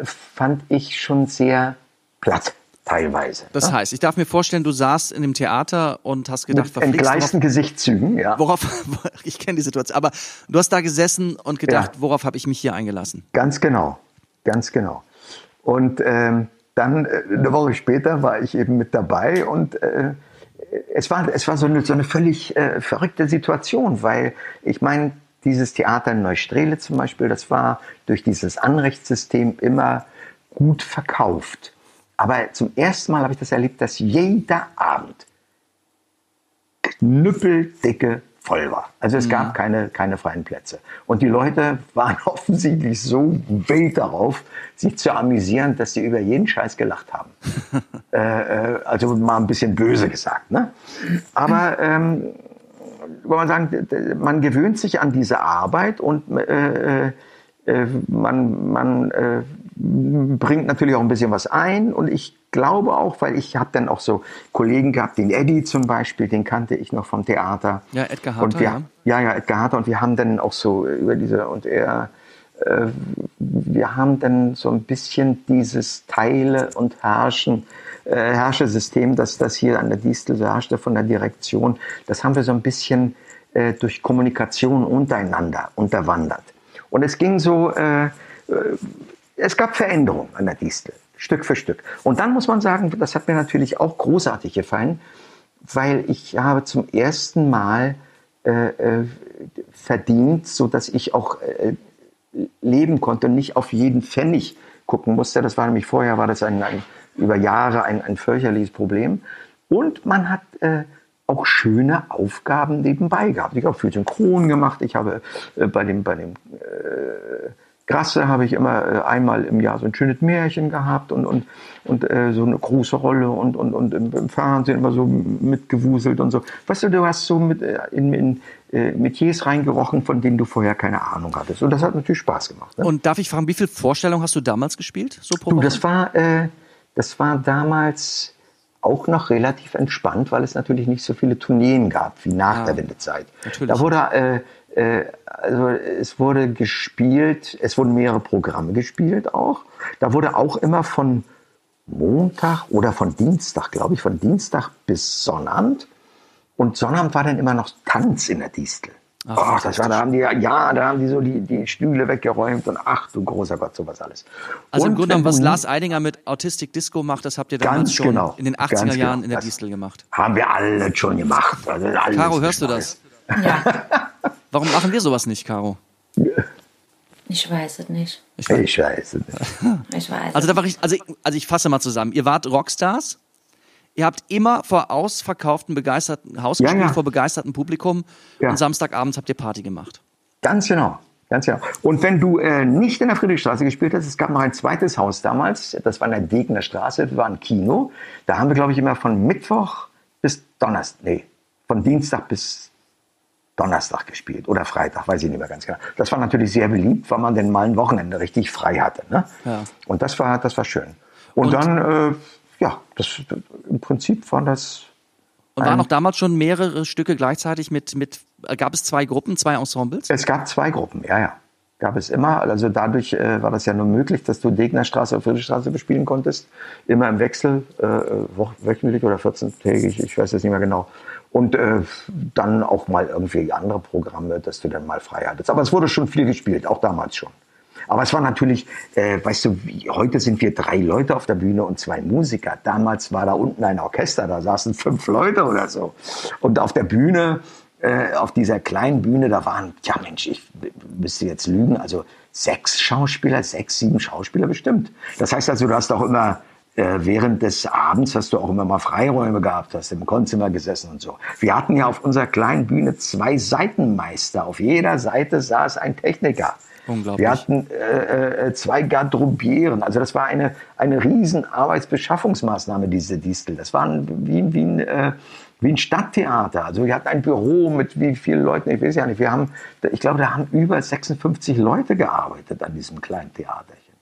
fand ich schon sehr platt teilweise. Das ne? heißt, ich darf mir vorstellen, du saßt in dem Theater und hast gedacht, Mit entgleisten Gesichtszügen, ja. Worauf, (laughs) ich kenne die Situation, aber du hast da gesessen und gedacht, ja. worauf habe ich mich hier eingelassen? Ganz genau, ganz genau. Und ähm, dann äh, eine Woche später war ich eben mit dabei und äh, es war, es war so eine, so eine völlig äh, verrückte Situation, weil ich meine, dieses Theater in Neustrele zum Beispiel, das war durch dieses Anrechtssystem immer gut verkauft. Aber zum ersten Mal habe ich das erlebt, dass jeder Abend knüppeldicke voll war. Also es ja. gab keine, keine freien Plätze. Und die Leute (laughs) waren offensichtlich so wild darauf, sich zu amüsieren, dass sie über jeden Scheiß gelacht haben. (laughs) äh, äh, also mal ein bisschen böse gesagt. Ne? Aber ähm, wollen wir sagen, man gewöhnt sich an diese Arbeit und äh, äh, äh, man, man äh, bringt natürlich auch ein bisschen was ein und ich glaube auch, weil ich habe dann auch so Kollegen gehabt, den Eddie zum Beispiel, den kannte ich noch vom Theater. Ja, Edgar Harter, und wir, ja. Ja, ja, Edgar Harter und wir haben dann auch so über diese und er äh, wir haben dann so ein bisschen dieses Teile und Herrschen äh, Herrschersystem, dass das hier an der Distel herrschte von der Direktion, das haben wir so ein bisschen äh, durch Kommunikation untereinander unterwandert. Und es ging so, äh, äh, es gab Veränderungen an der Distel, Stück für Stück. Und dann muss man sagen, das hat mir natürlich auch großartig gefallen, weil ich habe zum ersten Mal verdient, so dass ich auch leben konnte und nicht auf jeden Pfennig gucken musste. Das war nämlich vorher war das ein, ein über Jahre ein, ein fürchterliches Problem. Und man hat äh, auch schöne Aufgaben nebenbei gehabt. Ich habe viel Synchron gemacht. Ich habe äh, bei dem, bei dem äh, Grasse habe ich immer äh, einmal im Jahr so ein schönes Märchen gehabt und, und, und äh, so eine große Rolle und, und, und im, Fernsehen immer so mitgewuselt und so. Weißt du, du hast so mit, äh, in, in äh, Metiers reingerochen, von denen du vorher keine Ahnung hattest. Und das hat natürlich Spaß gemacht. Ne? Und darf ich fragen, wie viele Vorstellungen hast du damals gespielt? So pro du, das war, äh, das war damals auch noch relativ entspannt, weil es natürlich nicht so viele Tourneen gab wie nach ah, der Wendezeit. Natürlich. Da wurde, äh, äh, also es wurde gespielt, es wurden mehrere Programme gespielt auch. Da wurde auch immer von Montag oder von Dienstag, glaube ich, von Dienstag bis Sonnabend. Und Sonnabend war dann immer noch Tanz in der Distel. Ach, oh, das war, da haben die ja, da haben die so die, die Stühle weggeräumt und ach du großer Gott, sowas alles. Also und im Grunde genommen, was Lars Eidinger mit Autistic Disco macht, das habt ihr damals schon genau, in den 80er Jahren genau. in der Distel gemacht. Haben wir alle schon gemacht. Also alles Caro, hörst du das? Ja. (laughs) Warum machen wir sowas nicht, Caro? Ich weiß es nicht. Ich weiß, ich weiß es nicht. Ich weiß also, da war ich, also, ich, also ich fasse mal zusammen. Ihr wart Rockstars Ihr habt immer vor ausverkauften, begeisterten Haus gespielt, ja, ja. vor begeistertem Publikum ja. und Samstagabends habt ihr Party gemacht. Ganz genau, Ganz genau. Und wenn du äh, nicht in der Friedrichstraße gespielt hast, es gab noch ein zweites Haus damals, das war in der Degner Straße, das war ein Kino. Da haben wir, glaube ich, immer von Mittwoch bis Donnerstag, nee, von Dienstag bis Donnerstag gespielt oder Freitag, weiß ich nicht mehr ganz genau. Das war natürlich sehr beliebt, weil man dann mal ein Wochenende richtig frei hatte. Ne? Ja. Und das war, das war schön. Und, Und- dann, äh, ja, das, im Prinzip war das. Und waren auch damals schon mehrere Stücke gleichzeitig mit, mit gab es zwei Gruppen, zwei Ensembles? Es gab zwei Gruppen, ja, ja. Gab es immer. Also dadurch äh, war das ja nur möglich, dass du Degnerstraße oder Friedrichstraße bespielen konntest. Immer im Wechsel, äh, wöchentlich oder 14-tägig, ich weiß das nicht mehr genau. Und äh, dann auch mal irgendwie andere Programme, dass du dann mal frei hattest. Aber es wurde schon viel gespielt, auch damals schon. Aber es war natürlich, äh, weißt du, wie, heute sind wir drei Leute auf der Bühne und zwei Musiker. Damals war da unten ein Orchester, da saßen fünf Leute oder so. Und auf der Bühne, äh, auf dieser kleinen Bühne, da waren, ja Mensch, ich müsste jetzt lügen, also sechs Schauspieler, sechs, sieben Schauspieler bestimmt. Das heißt also, du hast auch immer äh, während des Abends hast du auch immer mal Freiräume gehabt, hast im Konzimmer gesessen und so. Wir hatten ja auf unserer kleinen Bühne zwei Seitenmeister. Auf jeder Seite saß ein Techniker. Unglaublich. Wir hatten äh, äh, zwei Garderobieren. Also das war eine, eine riesen Arbeitsbeschaffungsmaßnahme, diese Distel. Das war ein, wie, wie, ein, äh, wie ein Stadttheater. Also wir hatten ein Büro mit wie vielen Leuten, ich weiß ja nicht. Wir haben, ich glaube, da haben über 56 Leute gearbeitet an diesem kleinen Theaterchen.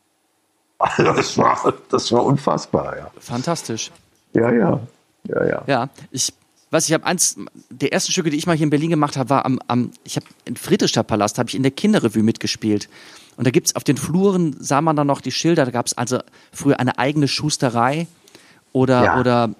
Also das war, das war unfassbar, ja. Fantastisch. Ja, ja. Ja, ja. Ja, ich weiß, ich habe eins der ersten Stücke, die ich mal hier in Berlin gemacht habe, war am, am ich habe in Friedrichstadtpalast habe ich in der Kinderrevue mitgespielt. Und da gibt's auf den Fluren sah man dann noch die Schilder, da gab's also früher eine eigene Schusterei oder Ja. oder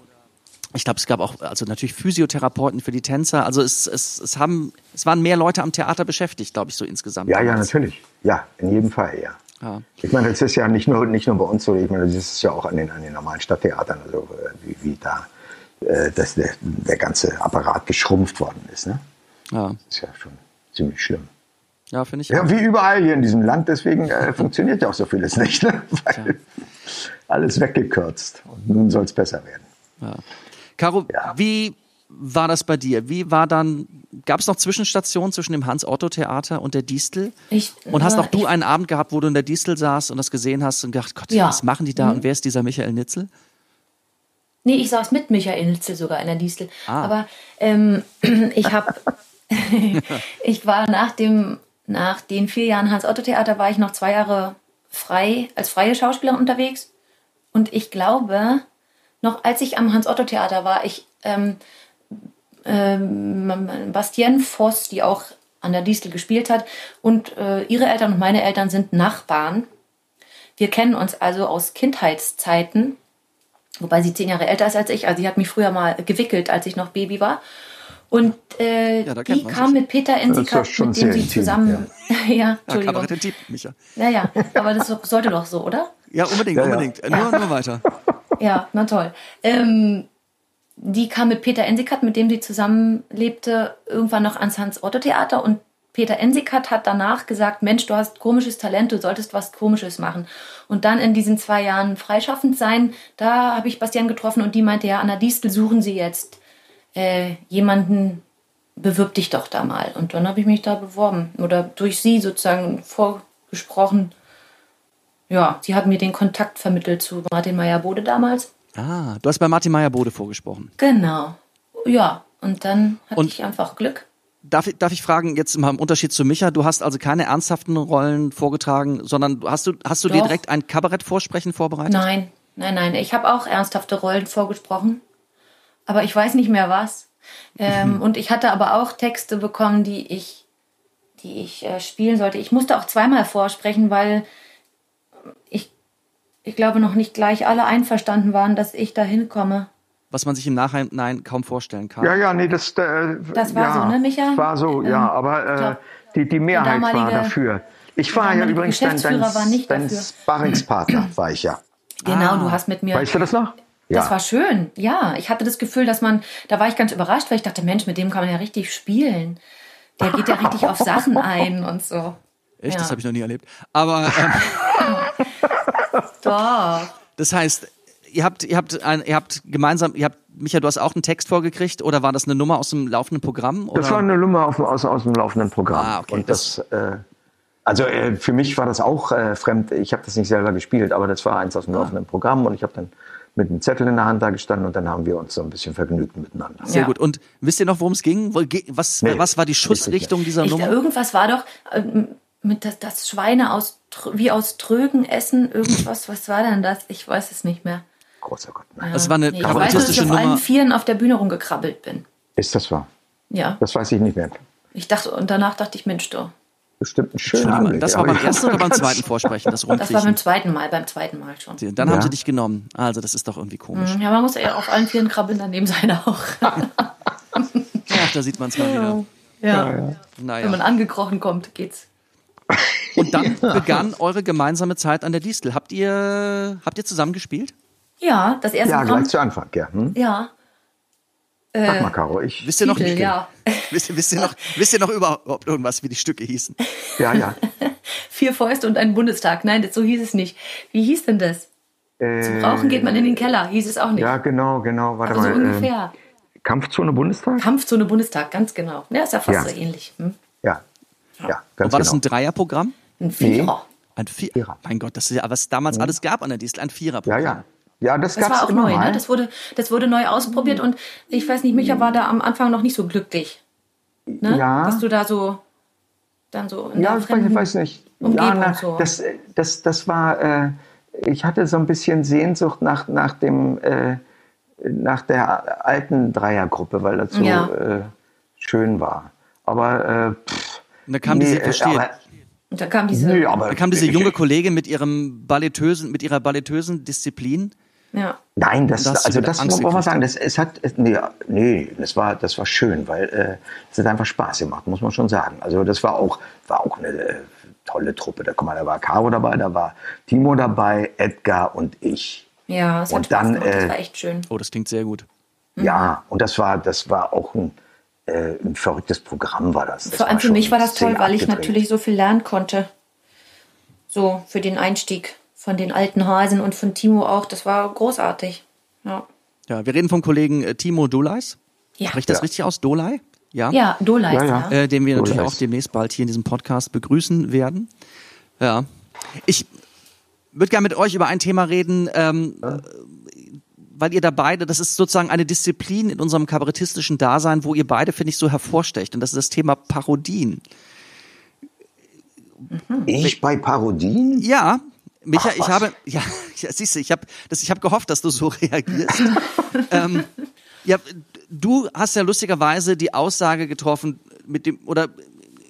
ich glaube, es gab auch also natürlich Physiotherapeuten für die Tänzer. Also es, es, es haben es waren mehr Leute am Theater beschäftigt, glaube ich, so insgesamt. Ja, ja, natürlich. Ja, in jedem Fall, ja. Ja. Ich meine, das ist ja nicht nur, nicht nur bei uns so, ich meine, das ist ja auch an den, an den normalen Stadttheatern, also äh, wie, wie da äh, dass der, der ganze Apparat geschrumpft worden ist. Ne? Ja, Das ist ja schon ziemlich schlimm. ja finde ich. Ja, auch. wie überall hier in diesem Land, deswegen äh, (laughs) funktioniert ja auch so vieles nicht. Ne? (laughs) Weil alles weggekürzt. Und nun soll es besser werden. Caro, Ja. wie war das bei dir? Wie war dann, gab es noch Zwischenstationen zwischen dem Hans-Otto-Theater und der Distel? Ich- und hast ja, auch du ich- einen Abend gehabt, wo du in der Distel saßt und das gesehen hast und gedacht, Gott, Ja. Mhm. was machen die da und wer ist dieser Michael Nitzel? Nee, ich saß mit Michael Nitzel sogar in der Distel. Ah. Aber ähm, (clears throat) ich habe, (laughs) ich war nach dem, nach den vier Jahren Hans-Otto-Theater war ich noch zwei Jahre frei, als freie Schauspielerin unterwegs. Und ich glaube, noch als ich am Hans-Otto-Theater war, ich, ähm, ähm, Bastienne Voss, die auch an der Distel gespielt hat, und äh, ihre Eltern und meine Eltern sind Nachbarn. Wir kennen uns also aus Kindheitszeiten wobei sie zehn Jahre älter ist als ich. Also sie hat mich früher mal gewickelt, als ich noch Baby war. Und äh, Ja, die kam sich. mit Peter schon mit dem sie zusammen. (laughs) Ja, Ja, Entschuldigung. Kabarett-Tipp, Micha. Ja, ja, aber das sollte doch so, oder? Ja, unbedingt, Ja, ja. unbedingt. Äh, Nur, nur weiter. (laughs) Ja, na toll. Ähm, die kam mit Peter Ensikat, mit dem sie zusammenlebte, irgendwann noch ans Hans-Otto-Theater und Peter Ensikat hat danach gesagt, Mensch, du hast komisches Talent, du solltest was Komisches machen. Und dann in diesen zwei Jahren freischaffend sein, da habe ich Bastian getroffen und die meinte, ja, an der Distel suchen sie jetzt äh, jemanden, bewirb dich doch da mal. Und dann habe ich mich da beworben oder durch sie sozusagen vorgesprochen. Ja, sie hat mir den Kontakt vermittelt zu Martin Meyer-Bode damals. Ah, du hast bei Martin Meyer-Bode vorgesprochen. Genau. Ja, und dann hatte Und- ich einfach Glück. Darf ich, darf ich fragen, jetzt mal im Unterschied zu Micha, du hast also keine ernsthaften Rollen vorgetragen, sondern hast du, hast du dir direkt ein Kabarettvorsprechen vorbereitet? Nein, nein, nein. Ich habe auch ernsthafte Rollen vorgesprochen, aber ich weiß nicht mehr was. Ähm, und ich hatte aber auch Texte bekommen, die ich, die ich äh, spielen sollte. Ich musste auch zweimal vorsprechen, weil ich, ich glaube noch nicht gleich alle einverstanden waren, dass ich da hinkomme. Was man sich im Nachhinein kaum vorstellen kann. Ja, ja, nee, das, äh, Das war ja, so, ne, Micha? War so, Ähm, ja, aber äh, glaub, die, die Mehrheit war dafür. Ich war ja übrigens dein, dein, Geschäftsführer war nicht dein. Sparringspartner, (clears throat) war ich ja. Genau, Ah. du hast mit mir. Weißt du das noch? Das war schön, ja. Ich hatte das Gefühl, dass man, da war ich ganz überrascht, weil ich dachte, Mensch, mit dem kann man ja richtig spielen. Der geht ja richtig auf Sachen (laughs) ein und so. Echt? Ja. Das habe ich noch nie erlebt. Aber ähm, (laughs) Doch. das heißt, ihr habt, ihr habt, ein, ihr habt gemeinsam, ihr habt, Micha, du hast auch einen Text vorgekriegt oder war das eine Nummer aus dem laufenden Programm? Oder? Das war eine Nummer auf, dem- aus, aus dem laufenden Programm. Ah, okay, Und das- das, äh, Also äh, für mich war das auch äh, fremd. Ich habe das nicht selber gespielt, aber das war eins aus dem Ah. laufenden Programm und ich habe dann mit einem Zettel in der Hand da gestanden und dann haben wir uns so ein bisschen vergnügt miteinander. Sehr Ja. gut. Und wisst ihr noch, worum es ging? Was, Nee. was war die Schussrichtung dieser Ich, Nummer? irgendwas war doch ähm, mit das, das Schweine aus wie aus Trögen essen, irgendwas. Was war denn das? Ich weiß es nicht mehr. Großer Gott, nein. Das war eine Nee, ich weiß, dass ich auf Nummer. allen Vieren auf der Bühne rumgekrabbelt bin. Ist das wahr? Ja. Das weiß ich nicht mehr. Ich dachte, und danach dachte ich, Mensch, du. Bestimmt ein schöner Anblick. das war beim ja. ersten oder beim zweiten Vorsprechen, das (laughs) Das war beim zweiten Mal, beim zweiten Mal schon. Dann haben Ja. sie dich genommen. Also, das ist doch irgendwie komisch. Ja, man muss ja auf allen Vieren krabbeln, daneben sein auch. (laughs) Ja, da sieht man es mal wieder. Ja. Wenn man Naja. angekrochen kommt, geht's. Und dann (laughs) begann eure gemeinsame Zeit an der Distel. Habt ihr, habt ihr zusammen gespielt? Ja, das erste Ja, Programm. gleich zu Anfang, ja. Hm? Ja. Sag mal, Caro, ich. Wisst ihr noch, Titel, ja. (laughs) wisst, ihr- wisst, ihr noch, wisst ihr noch überhaupt irgendwas, wie die Stücke hießen? (laughs) Ja, ja. (laughs) Vier Fäuste und ein Bundestag. Nein, das, so hieß es nicht. Wie hieß denn das? Zum Rauchen geht man in den Keller. Hieß es auch nicht. Äh, Ja, genau, genau. Warte Aber so mal. ähm, ungefähr. Kampfzone Bundestag? Kampfzone Bundestag, ganz genau. Ja, ist ja fast Ja. so ähnlich. Hm? Ja. Ja, ganz Und war das genau. ein Dreierprogramm? Ein Vierer. Ein Vier Vierer. Mein Gott, das ist ja, was es damals alles gab an der Distel. Ein Viererprogramm. ja. Ja, das, Das gab's war auch immer neu, mal. ne? Das wurde, das wurde neu ausprobiert und ich weiß nicht, Micha war da am Anfang noch nicht so glücklich. Ne? Ja. Dass du da so dann so in Ja, der ich weiß, ich weiß nicht. Umgebung ja, na, so. das, das, das war, äh, ich hatte so ein bisschen Sehnsucht nach, nach dem, äh, nach der alten Dreiergruppe, weil das so Ja. äh, schön war. Aber, äh, pff, da kam nee, diese, äh, verstehe. aber, Und da kam diese, nee, aber da kam diese junge Kollegin mit ihrem ballettösen, mit ihrer ballettösen Disziplin. Ja. Nein, das, Da hast du also das muss man sagen, das, es hat, es- nee, nee, das war, das war schön, weil äh, es hat einfach Spaß gemacht, muss man schon sagen. Also das war auch, war auch eine äh, tolle Truppe. Da, guck mal, da war Caro dabei, da war Timo dabei, Edgar und ich. Ja, es hat Und Spaß dann, gemacht, das äh, war echt schön. Oh, das klingt sehr gut. Mhm. Ja, und das war, das war auch ein, äh, ein verrücktes Programm, war das. das Vor allem für mich war das toll, weil ich abgedreht. natürlich so viel lernen konnte. So für den Einstieg von den alten Hasen und von Timo auch. Das war großartig. Ja. Ja, wir reden vom Kollegen äh, Timo Dolais. Ja, Spricht das Ja. richtig aus? Dolai? Ja. ja Doleis, Ja, ja. ja. Äh, den wir Dolais. natürlich auch demnächst bald hier in diesem Podcast begrüßen werden. Ja. Ich würde gerne mit euch über ein Thema reden, ähm, äh, weil ihr da beide, das ist sozusagen eine Disziplin in unserem kabarettistischen Dasein, wo ihr beide, finde ich, so hervorstecht. Und das ist das Thema Parodien. Ich bei Parodien? Ja, Micha, Ach, ich habe, ja, (laughs) ja siehst du, ich habe das, ich habe gehofft, dass du so (laughs) reagierst. ähm, ja, du hast ja lustigerweise die Aussage getroffen mit dem, oder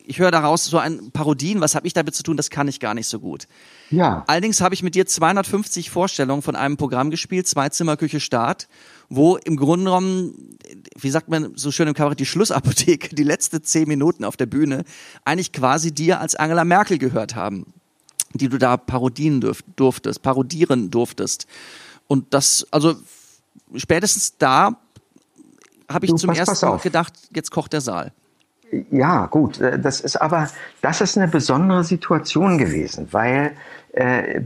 ich höre daraus so ein Parodien, was habe ich damit zu tun, das kann ich gar nicht so gut. Ja. Allerdings habe ich mit dir 250 Vorstellungen von einem Programm gespielt, Zweizimmerküche Start, wo im Grunde genommen, wie sagt man so schön im Kabarett, die Schlussapotheke, die letzte zehn Minuten auf der Bühne, eigentlich quasi dir als Angela Merkel gehört haben, die du da parodien dürf, durftest, parodieren durftest. Und das, also spätestens da habe ich Du, zum pass- ersten Mal gedacht, jetzt kocht der Saal. Ja, gut, äh, das ist aber, das ist eine besondere Situation gewesen, weil äh,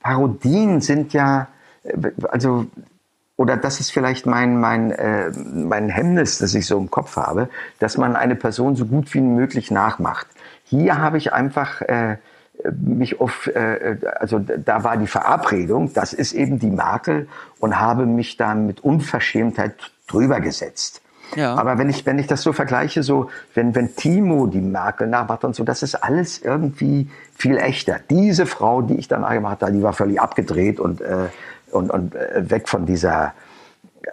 Parodien sind ja, äh, also, oder das ist vielleicht mein, mein, äh, mein Hemmnis, das ich so im Kopf habe, dass man eine Person so gut wie möglich nachmacht. Hier habe ich einfach äh, mich auf, äh, also da war die Verabredung, das ist eben die Merkel und habe mich da mit Unverschämtheit drüber gesetzt. Ja. Aber wenn ich, wenn ich das so vergleiche, so, wenn, wenn Timo die Merkel nachmacht und so, das ist alles irgendwie viel echter. Diese Frau, die ich danach gemacht habe, die war völlig abgedreht und, äh, und, und äh, weg von dieser,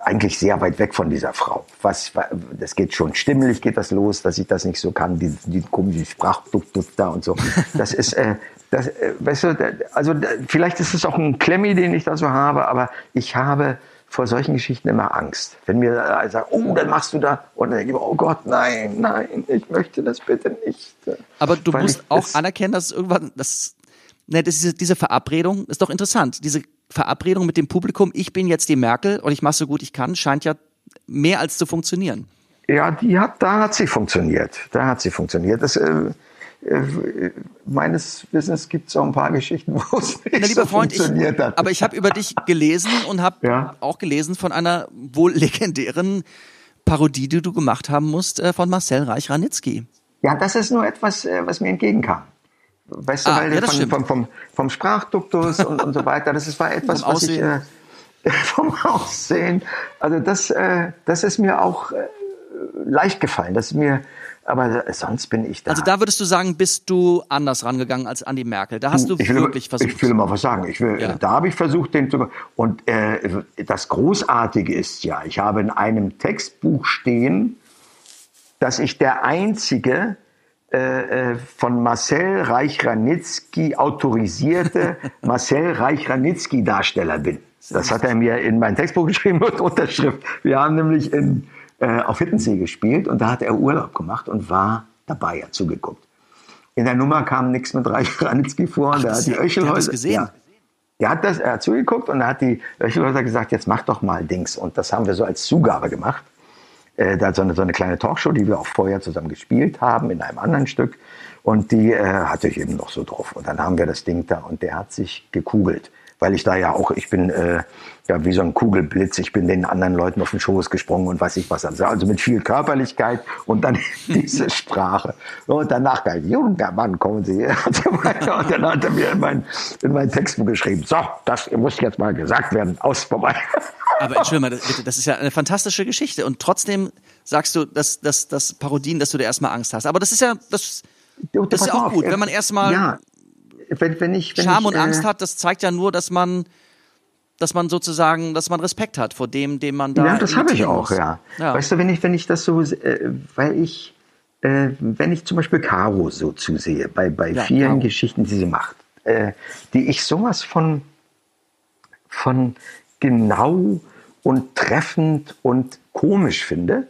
eigentlich sehr weit weg von dieser Frau. Was, das geht schon stimmlich geht das los, dass ich das nicht so kann, die, die komische Sprachduft da und so. Das ist, äh, das, äh, weißt du, also vielleicht ist es auch ein Klemmi, den ich da so habe, aber ich habe vor solchen Geschichten immer Angst. Wenn mir äh, sagt, oh, dann machst du da, und dann denke ich, oh Gott, nein, nein, ich möchte das bitte nicht. Aber du Weil musst auch anerkennen, dass irgendwann, das, ne, das ist, diese Verabredung ist doch interessant. Diese Verabredung mit dem Publikum, ich bin jetzt die Merkel und ich mache so gut ich kann, scheint ja mehr als zu funktionieren. Ja, die hat, da hat sie funktioniert. Da hat sie funktioniert. Das, äh, äh, meines Wissens gibt es auch ein paar Geschichten, (laughs) wo es nicht Na, lieber so Freund, ich, funktioniert hat. aber ich habe über dich gelesen und habe Ja. auch gelesen von einer wohl legendären Parodie, die du gemacht haben musst, äh, von Marcel Reich-Ranitzky. Ja, das ist nur etwas, äh, was mir entgegenkam. Weißt du, Ah, weil ja, von, vom, vom, vom Sprachduktus und, und so weiter, das ist, war etwas, Vom was ich, Aussehen. äh, (laughs) vom Aussehen, also das, äh, das ist mir auch äh, leicht gefallen, das ist mir, aber sonst bin ich da. Also da würdest du sagen, bist du anders rangegangen als Andi Merkel. Da hast du will, wirklich versucht. Ich will mal was sagen. Ich will, Ja. Da habe ich versucht, den zu. Und äh, das Großartige ist ja, ich habe in einem Textbuch stehen, dass ich der einzige von Marcel Reich-Ranitzky autorisierte (laughs) Marcel Reich-Ranitzky-Darsteller bin. Das hat er mir in mein Textbuch (laughs) geschrieben mit Unterschrift. Wir haben nämlich in, äh, auf Hittensee gespielt und da hat er Urlaub gemacht und war dabei, hat zugeguckt. In der Nummer kam nichts mit Reich Ranitzky vor. und da hat die Öchelhäuser gesehen? Ja, der hat das, er hat zugeguckt und da hat die Öchelhäuser gesagt, jetzt mach doch mal Dings. Und das haben wir so als Zugabe gemacht. Äh, da so eine, so eine kleine Talkshow, die wir auch vorher zusammen gespielt haben in einem anderen Stück. Und die äh, hatte ich eben noch so drauf. Und dann haben wir das Ding da und der hat sich gekugelt. Weil ich da ja auch, ich bin äh, ja wie so ein Kugelblitz, ich bin den anderen Leuten auf den Schoß gesprungen und weiß ich was. Also also mit viel Körperlichkeit und dann (laughs) diese Sprache. Und danach galt, junger Mann, kommen Sie. (laughs) Und, und dann hat er mir in mein, in mein Textbuch geschrieben, so, das muss jetzt mal gesagt werden, aus vorbei. (laughs) Aber entschuldige mal, bitte, das ist ja eine fantastische Geschichte. Und trotzdem sagst du, dass, dass, dass Parodien, dass du da erstmal Angst hast. Aber das ist ja, das, das ist ja auch gut, wenn man erstmal Ja, wenn, wenn ich, wenn Scham ich, und Angst äh, hat, das zeigt ja nur, dass man, dass man sozusagen, dass man Respekt hat vor dem, dem man da. Ja, das habe ich auch, ja. ja. Weißt du, wenn ich, wenn ich das so, äh, weil ich, äh, wenn ich zum Beispiel Caro so zusehe, bei, bei Ja, vielen Caro. Geschichten, die sie macht, äh, die ich sowas von, von genau und treffend und komisch finde,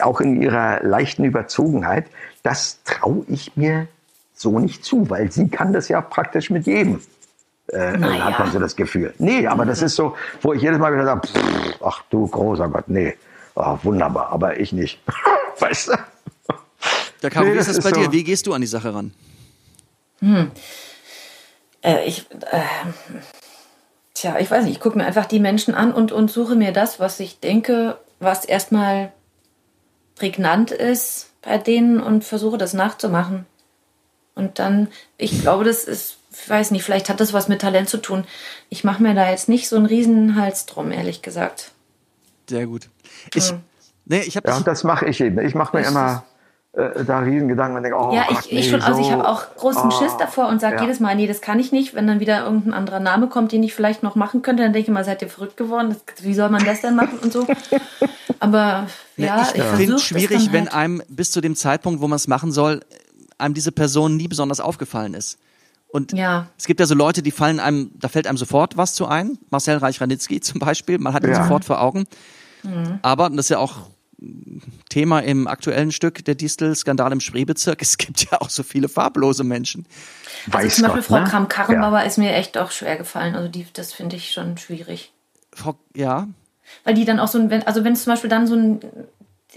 auch in ihrer leichten Überzogenheit, das traue ich mir so nicht zu, weil sie kann das ja praktisch mit jedem. Äh, Naja. Hat man so das Gefühl. Nee, aber das ist so, wo ich jedes Mal wieder sage, pff, ach du großer Gott, nee, oh, wunderbar, aber ich nicht. (laughs) weißt du? Der Caro, Nee, wie ist das das ist bei so. dir? Wie gehst du an die Sache ran? Äh, ich, äh, tja, ich weiß nicht, ich gucke mir einfach die Menschen an und, und suche mir das, was ich denke, was erstmal prägnant ist bei denen und versuche das nachzumachen. Und dann, ich glaube, das ist, ich weiß nicht, vielleicht hat das was mit Talent zu tun. Ich mache mir da jetzt nicht so einen riesen Hals drum, ehrlich gesagt. Sehr gut. Ich, Hm. nee, ich habe Ja, und das mache ich eben. Ich mache mir immer äh, da Riesengedanken und denke, oh ja, Gott, ich, ich nee, schon, also ich so, habe auch großen oh, Schiss davor und sage ja. jedes Mal, nee, das kann ich nicht. Wenn dann wieder irgendein anderer Name kommt, den ich vielleicht noch machen könnte, dann denke ich mal, seid ihr verrückt geworden? Das, wie soll man das denn machen und so? (laughs) Aber ja, ich ich, finde es schwierig, wenn halt. einem bis zu dem Zeitpunkt, wo man es machen soll, einem diese Person nie besonders aufgefallen ist. Und Ja. es gibt ja so Leute, die fallen einem, da fällt einem sofort was zu ein. Marcel Reich-Ranitzky zum Beispiel, man hat ihn Ja. sofort vor Augen. Mhm. Aber, und das ist ja auch Thema im aktuellen Stück, der Distel-Skandal im Spreebezirk, es gibt ja auch so viele farblose Menschen. Also Weiß zum Beispiel Gott, Frau ne? Kram-Karrenbauer ist mir echt auch schwer gefallen. Also die, das finde ich schon schwierig. Frau, ja, Weil die dann auch so ein, wenn, also wenn es zum Beispiel dann so ein,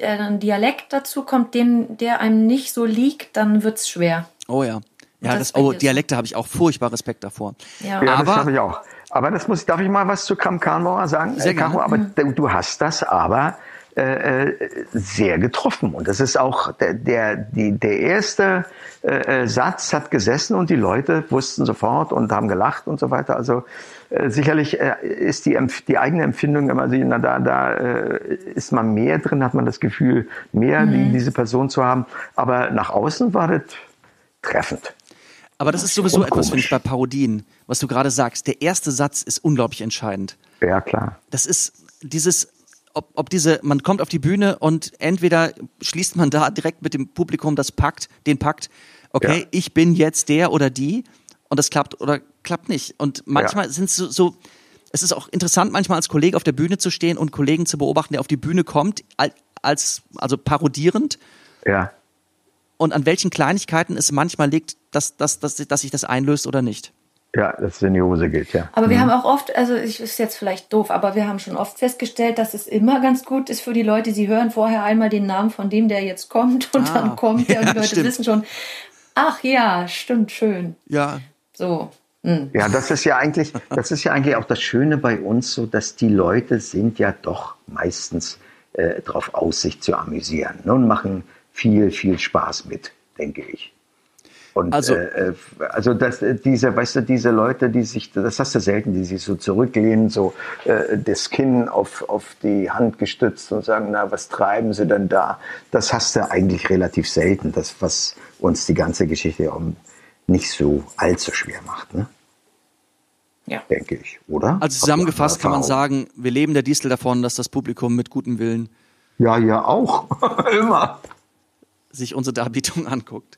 ein Dialekt dazu kommt, den, der einem nicht so liegt, dann wird's schwer. oh ja. Ja, das das, oh? Dialekte habe ich auch furchtbar Respekt davor. Ja. Ja, Aber- das habe ich auch. Aber das muss, darf ich mal was zu Kram Karrenbauer sagen? Sehr Äh, gerne. aber du, du hast das aber äh, äh, sehr getroffen. Und das ist auch der, der, die, der erste äh, äh, Satz hat gesessen und die Leute wussten sofort und haben gelacht und so weiter. Also äh, sicherlich äh, ist die, die eigene Empfindung immer, so, na, da, da äh, ist man mehr drin, hat man das Gefühl, mehr die, diese Person zu haben. Aber nach außen war das treffend. Aber das ist sowieso etwas, finde ich, bei Parodien, was du gerade sagst. Der erste Satz ist unglaublich entscheidend. Ja, klar. Das ist dieses, ob, ob diese, man kommt auf die Bühne und entweder schließt man da direkt mit dem Publikum das Pakt, den Pakt, okay, Ja. ich bin jetzt der oder die und das klappt oder klappt nicht. Und manchmal sind es so, so, es ist auch interessant, manchmal als Kollege auf der Bühne zu stehen und Kollegen zu beobachten, der auf die Bühne kommt, al- als, also parodierend Ja. und an welchen Kleinigkeiten es manchmal liegt, dass, dass, dass, dass sich das einlöst oder nicht. Ja, dass es in die Hose geht, ja. Aber Mhm. wir haben auch oft, also ich ist jetzt vielleicht doof, aber wir haben schon oft festgestellt, dass es immer ganz gut ist für die Leute. Sie hören vorher einmal den Namen von dem, der jetzt kommt, (laughs) und Ah. dann kommt der und (laughs) Ja, die Leute stimmt. wissen schon, ach ja, stimmt, schön. Ja, So. Hm. Ja, das ist ja eigentlich, das ist ja eigentlich auch das Schöne bei uns, so dass die Leute sind ja doch meistens äh, drauf aus, sich zu amüsieren ne, und machen viel, viel Spaß mit, denke ich. Und Also- äh, äh, also das, äh, diese, weißt du, diese Leute, die sich, das hast du selten, die sich so zurücklehnen, so äh, das Kinn auf, auf die Hand gestützt und sagen, na, was treiben sie denn da? Das hast du eigentlich relativ selten, das, was uns die ganze Geschichte auch nicht so allzu schwer macht, ne? Ja. denke ich, oder? Also zusammengefasst kann man sagen, wir leben der Distel davon, dass das Publikum mit gutem Willen Ja, ja, auch. (laughs) Immer. sich unsere Darbietung anguckt.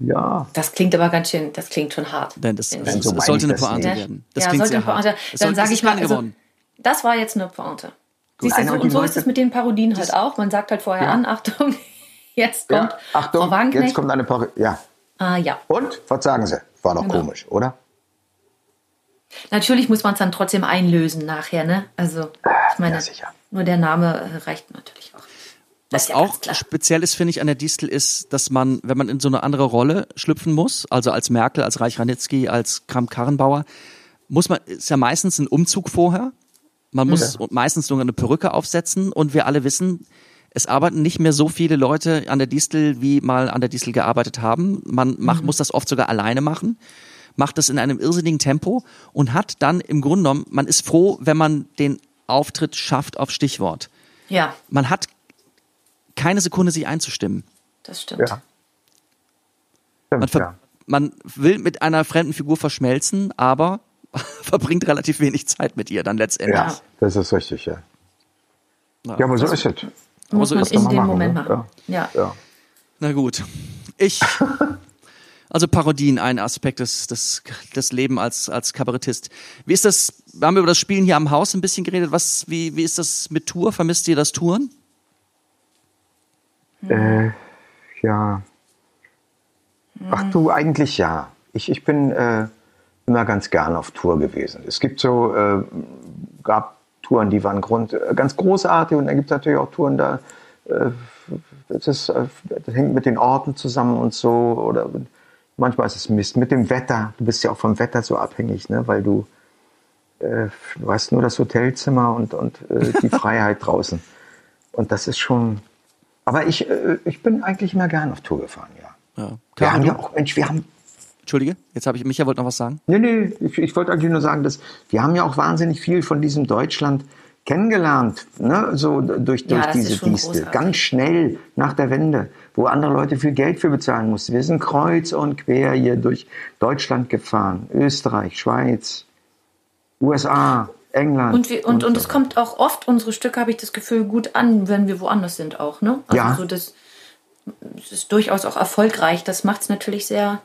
Ja. Das klingt aber ganz schön, das klingt schon hart. Denn das, das, so meine sollte eine das Pointe nicht. werden. Das ja, klingt sollte sehr eine Pointe. hart. Dann sage ich mal, also, das war jetzt eine Pointe. Siehst du, so, und so ist es mit den Parodien halt auch. Man sagt halt vorher Ja. an, Achtung, (laughs) jetzt kommt ja. Achtung, Frau Wagenknecht. jetzt kommt eine Parodie. Ja. Ah ja. Und? Was sagen sie? War doch Genau. komisch, oder? Natürlich muss man es dann trotzdem einlösen nachher, ne? Also, ich meine, ja, sicher. nur der Name äh, reicht natürlich auch. Was ja auch speziell ist, finde ich, an der Distel ist, dass man, wenn man in so eine andere Rolle schlüpfen muss, also als Merkel, als Reich Ranitzky, als Kram-Karrenbauer, muss man, ist ja meistens ein Umzug vorher. Man muss meistens nur eine Perücke aufsetzen und wir alle wissen, es arbeiten nicht mehr so viele Leute an der Distel, wie mal an der Distel gearbeitet haben. Man macht, muss das oft sogar alleine machen, macht das in einem irrsinnigen Tempo und hat dann im Grunde genommen, man ist froh, wenn man den Auftritt schafft auf Stichwort. Ja, Man hat keine Sekunde sich einzustimmen. das stimmt. Ja. Man, ja. man will mit einer fremden Figur verschmelzen, aber (laughs) verbringt relativ wenig Zeit mit ihr dann letztendlich. ja, das ist richtig, ja. Ja. Ja, aber so ist es. Muss so man in dem Machen, Moment ne? machen. Ja. Ja. Na gut. Ich, (laughs) also Parodien, ein Aspekt des, des, des Lebens als, als Kabarettist. Wie ist das, wir haben über das Spielen hier am Haus ein bisschen geredet, was, wie, wie ist das mit Tour? Vermisst ihr das Touren? Äh, ja. Ach du, eigentlich ja. Ich, ich bin äh, immer ganz gern auf Tour gewesen. Es gibt so, äh, gab Touren, die waren Grund, äh, ganz großartig und dann gibt es natürlich auch Touren, da äh, das, ist, äh, das hängt mit den Orten zusammen und so. Oder manchmal ist es Mist. Mit dem Wetter, du bist ja auch vom Wetter so abhängig, ne? weil du, äh, du hast nur das Hotelzimmer und, und äh, die (laughs) Freiheit draußen. Und das ist schon. Aber ich, äh, ich bin eigentlich immer gern auf Tour gefahren, ja. Ja. Wir Caro, haben ja auch, Mensch, wir haben. Entschuldige, jetzt habe ich, Micha wollte noch was sagen. Nee, nee, ich, ich wollte eigentlich nur sagen, dass wir haben ja auch wahnsinnig viel von diesem Deutschland kennengelernt, ne? so durch, Ja, durch ist diese großartig. Ganz schnell nach der Wende, wo andere Leute viel Geld für bezahlen mussten. Wir sind kreuz und quer hier durch Deutschland gefahren. Österreich, Schweiz, USA, England. Und, wir, und, und es so. kommt auch oft, unsere Stücke, habe ich das Gefühl, gut an, wenn wir woanders sind auch. Ne? Also Ja. so das, das ist durchaus auch erfolgreich. Das macht es natürlich sehr,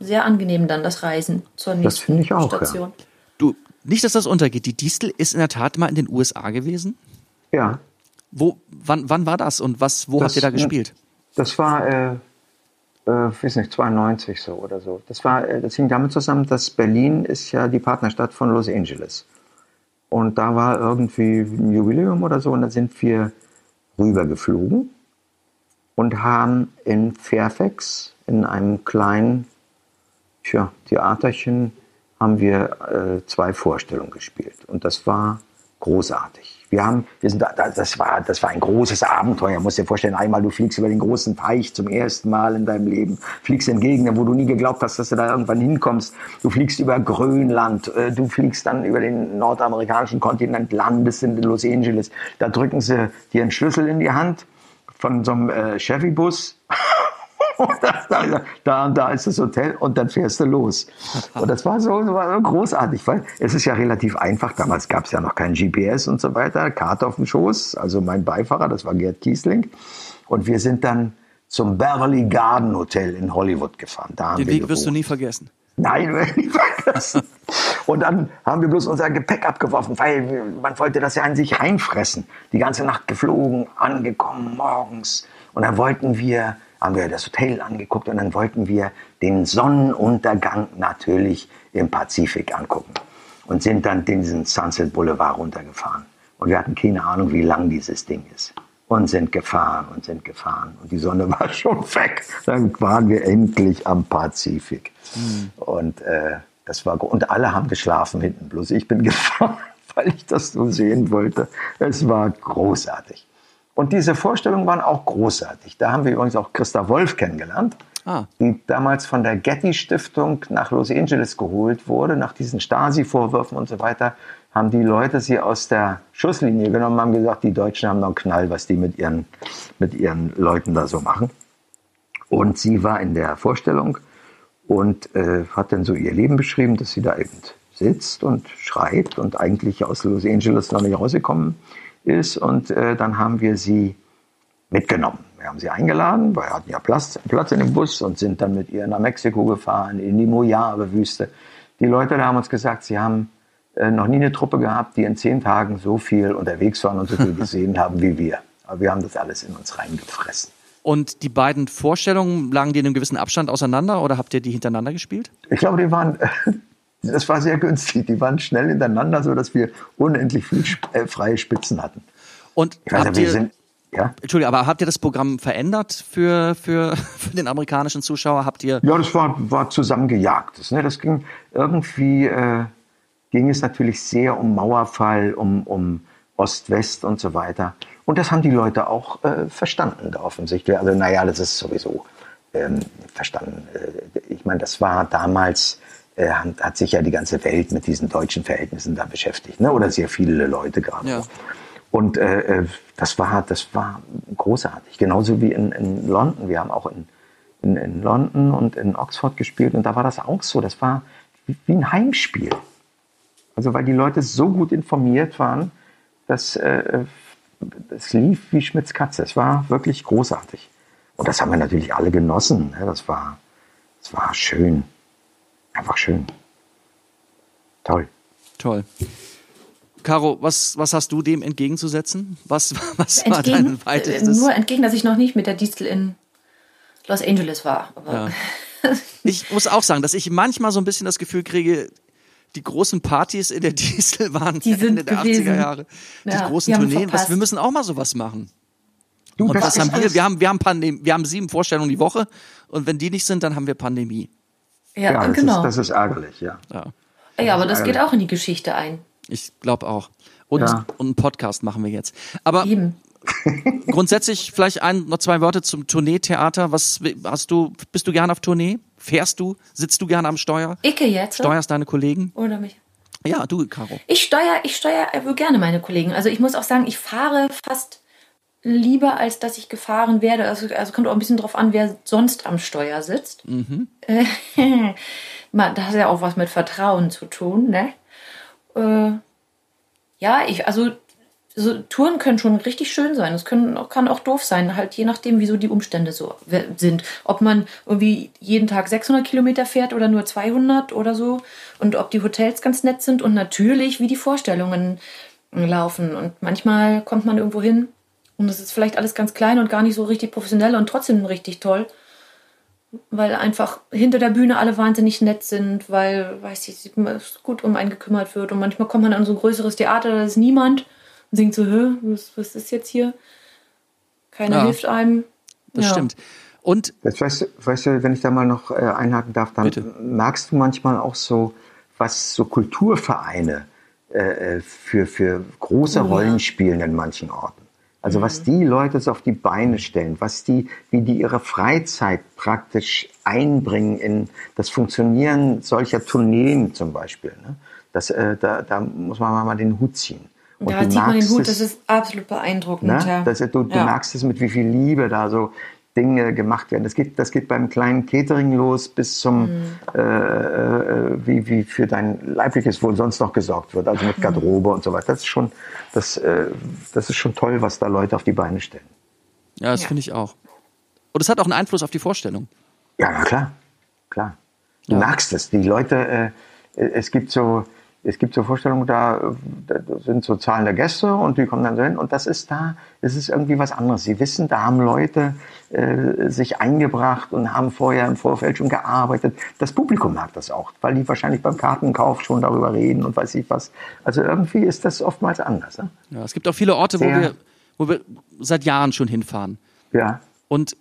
sehr angenehm dann, das Reisen zur nächsten finde ich auch, ja. Station. Du, nicht, dass das untergeht. Die Distel ist in der Tat mal in den USA gewesen. Ja, Wo, wann, wann war das und was, wo Das- habt ihr da gespielt? Das war, äh, äh, weiß nicht, 92 so oder so. Das war, äh, das hing damit zusammen, dass Berlin ist ja die Partnerstadt von Los Angeles. Und da war irgendwie ein Jubiläum oder so und da sind wir rübergeflogen und haben in Fairfax in einem kleinen tja, Theaterchen haben wir äh, zwei Vorstellungen gespielt. Und das war großartig. Wir haben, wir sind, da- da- das war, das war ein großes Abenteuer. Musst dir vorstellen, einmal du fliegst über den großen Teich zum ersten Mal in deinem Leben, fliegst in Gegenden, wo du nie geglaubt hast, dass du da irgendwann hinkommst. Du fliegst über Grönland, äh, du fliegst dann über den nordamerikanischen Kontinent, landest in Los Angeles. Da drücken sie dir einen Schlüssel in die Hand von so einem äh, Chevy-Bus. (laughs) Da, und da ist das Hotel und dann fährst du los. Und das war so, war großartig, weil es ist ja relativ einfach. Damals gab es ja noch kein GPS und so weiter. Karte auf dem Schoß, also mein Beifahrer, das war Gerd Kiesling. Und wir sind dann zum Beverly Garden Hotel in Hollywood gefahren. Da Den wir Weg wirst du nie vergessen. Nein, (laughs) ich nie vergessen. Und dann haben wir bloß unser Gepäck abgeworfen, weil wir, man wollte das ja an sich reinfressen. Die ganze Nacht geflogen, angekommen morgens. Und dann wollten wir, haben wir das Hotel angeguckt und dann wollten wir den Sonnenuntergang natürlich im Pazifik angucken. Und sind dann diesen Sunset Boulevard runtergefahren. Und wir hatten keine Ahnung, wie lang dieses Ding ist. Und sind gefahren und sind gefahren. Und die Sonne (laughs) war schon weg. Dann waren wir endlich am Pazifik. Und äh, das war und alle haben geschlafen hinten. Bloß ich bin (laughs) gefahren, weil ich das so sehen wollte. Es war großartig. Und diese Vorstellungen waren auch großartig. Da haben wir übrigens auch Christa Wolf kennengelernt. Ah. die damals von der Getty-Stiftung nach Los Angeles geholt wurde, nach diesen Stasi-Vorwürfen und so weiter, haben die Leute sie aus der Schusslinie genommen, haben gesagt, die Deutschen haben noch einen Knall, was die mit ihren, mit ihren Leuten da so machen. Und sie war in der Vorstellung und äh, hat dann so ihr Leben beschrieben, dass sie da eben sitzt und schreibt und eigentlich aus Los Angeles noch nicht rausgekommen ist. Und äh, dann haben wir sie mitgenommen. Wir haben sie eingeladen, weil wir hatten ja Platz, Platz in dem Bus und sind dann mit ihr nach Mexiko gefahren, in die Mojave-Wüste. Die Leute da haben uns gesagt, sie haben äh, noch nie eine Truppe gehabt, die in zehn Tagen so viel unterwegs waren und so viel (laughs) gesehen haben wie wir. Aber wir haben das alles in uns reingefressen. Und die beiden Vorstellungen lagen die in einem gewissen Abstand auseinander oder habt ihr die hintereinander gespielt? Ich glaube, die waren, das war sehr günstig. Die waren schnell hintereinander, so dass wir unendlich viel äh, freie Spitzen hatten. Und Ich weiß wir sind, ja? Entschuldigung, aber habt ihr das Programm verändert für, für, (laughs) für den amerikanischen Zuschauer? Habt ihr, Ja, das war, war zusammengejagtes. Ne? Das ging irgendwie, äh, ging es natürlich sehr um Mauerfall, um, um Ost-West und so weiter. Und das haben die Leute auch äh, verstanden, da offensichtlich. Also, naja, das ist sowieso ähm, verstanden. Äh, ich meine, das war damals, äh, hat, sich ja die ganze Welt mit diesen deutschen Verhältnissen da beschäftigt. Ne? Oder sehr viele Leute gerade. Ja. Und äh, äh, das, war, das war großartig. Genauso wie in, in London. Wir haben auch in, in, in London und in Oxford gespielt und da war das auch so. Das war wie, wie ein Heimspiel. Also weil die Leute so gut informiert waren, dass äh, es lief wie Schmitz Katze. Es war wirklich großartig. Und das haben wir natürlich alle genossen. Ne? Das, war, das war schön. Einfach schön. Toll. toll. Caro, was, was hast du dem entgegenzusetzen? Was, (laughs) was war dein Entgegen, äh, weitestes? nur entgegen, dass ich noch nicht mit der Distel in Los Angeles war. Aber Ja. (laughs) Ich muss auch sagen, dass ich manchmal so ein bisschen das Gefühl kriege, die großen Partys in der (laughs) Diesel waren Die sind Ende der gewesen. 80er Jahre. Die Ja, großen die Tourneen. Was, wir müssen auch mal sowas machen. Du, Und das was haben wir? Wir haben, wir haben Pandemie, wir haben sieben Vorstellungen die Woche. Und wenn die nicht sind, dann haben wir Pandemie. Ja, Ja, das, genau. ist, das ist ärgerlich, ja. Ja. ja, aber das ist geht auch in die Geschichte ein. Ich glaube auch. Und, Ja. und einen Podcast machen wir jetzt. Aber Eben. (laughs) grundsätzlich vielleicht ein, noch zwei Worte zum Tourneetheater. Was hast du, bist du gerne auf Tournee? Fährst du? Sitzt du gerne am Steuer? Icke jetzt? Steuerst deine Kollegen? Oder mich? Ja, du, Caro. Ich steuere ich steuer äh, gerne meine Kollegen. Also ich muss auch sagen, ich fahre fast lieber, als dass ich gefahren werde. Also, also kommt auch ein bisschen drauf an, wer sonst am Steuer sitzt. Äh, (laughs) man, das hat ja auch was mit Vertrauen zu tun, ne? Äh, ja, ich, also so Touren können schon richtig schön sein. Es können, kann auch doof sein, halt je nachdem, wieso die Umstände so sind. Ob man irgendwie jeden Tag 600 Kilometer fährt oder nur 200 oder so. Und ob die Hotels ganz nett sind und natürlich, wie die Vorstellungen laufen. Und manchmal kommt man irgendwo hin und es ist vielleicht alles ganz klein und gar nicht so richtig professionell und trotzdem richtig toll. Weil einfach hinter der Bühne alle wahnsinnig nett sind, weil, weiß ich, es gut um einen gekümmert wird. Und manchmal kommt man an so ein größeres Theater, da ist niemand und singt so, Hä, was, was ist jetzt hier? Keiner Ja. hilft einem. Das Ja. stimmt. Und Das weißt, du- weißt du, wenn ich da mal noch äh, einhaken darf, dann Bitte. merkst du manchmal auch so, was so Kulturvereine äh, äh, für, für große Rollen spielen in manchen Orten. Also was die Leute so auf die Beine stellen, was die, wie die ihre Freizeit praktisch einbringen in das Funktionieren solcher Tourneen zum Beispiel. Ne? Das, äh, da, da muss man mal den Hut ziehen. Und Da zieht man den Hut, es- das ist absolut beeindruckend. Ne? Ja. Das, du du Ja. merkst es, mit wie viel Liebe da so Dinge gemacht werden. Das geht, das geht beim kleinen Catering los bis zum, Mhm. äh, äh, wie, wie für dein leibliches Wohl sonst noch gesorgt wird, also Mhm. mit Garderobe und so weiter. Das ist schon, das, äh, das ist schon toll, was da Leute auf die Beine stellen. ja, das Ja. finde ich auch. Und es hat auch einen Einfluss auf die Vorstellung. Ja, na klar, klar. Du merkst es. Die Leute, äh, es gibt so, es gibt so Vorstellungen, da, da sind so zahlende Gäste und die kommen dann so hin und das ist da, es ist irgendwie was anderes. Sie wissen, da haben Leute äh, sich eingebracht und haben vorher im Vorfeld schon gearbeitet. Das Publikum mag das auch, weil die wahrscheinlich beim Kartenkauf schon darüber reden und weiß ich was. Also irgendwie ist das oftmals anders. Ne? Ja, es gibt auch viele Orte, wo wir, wo wir seit Jahren schon hinfahren. Ja. Und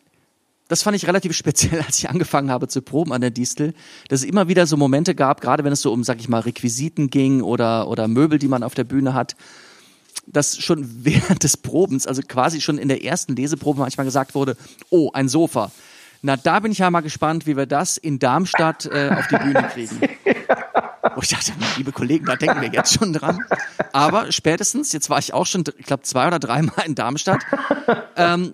das fand ich relativ (laughs) speziell, als ich angefangen habe zu proben an der Distel, dass es immer wieder so Momente gab, gerade wenn es so um, sag ich mal, Requisiten ging oder, oder Möbel, die man auf der Bühne hat, dass schon (laughs) während des Probens, also quasi schon in der ersten Leseprobe manchmal gesagt wurde, oh, ein Sofa. Na, da bin ich ja mal gespannt, wie wir das in Darmstadt äh, auf die Bühne kriegen. (laughs) Wo ich dachte, liebe Kollegen, da denken wir jetzt schon dran. Aber spätestens, jetzt war ich auch schon, ich glaube, zwei oder dreimal in Darmstadt, ähm,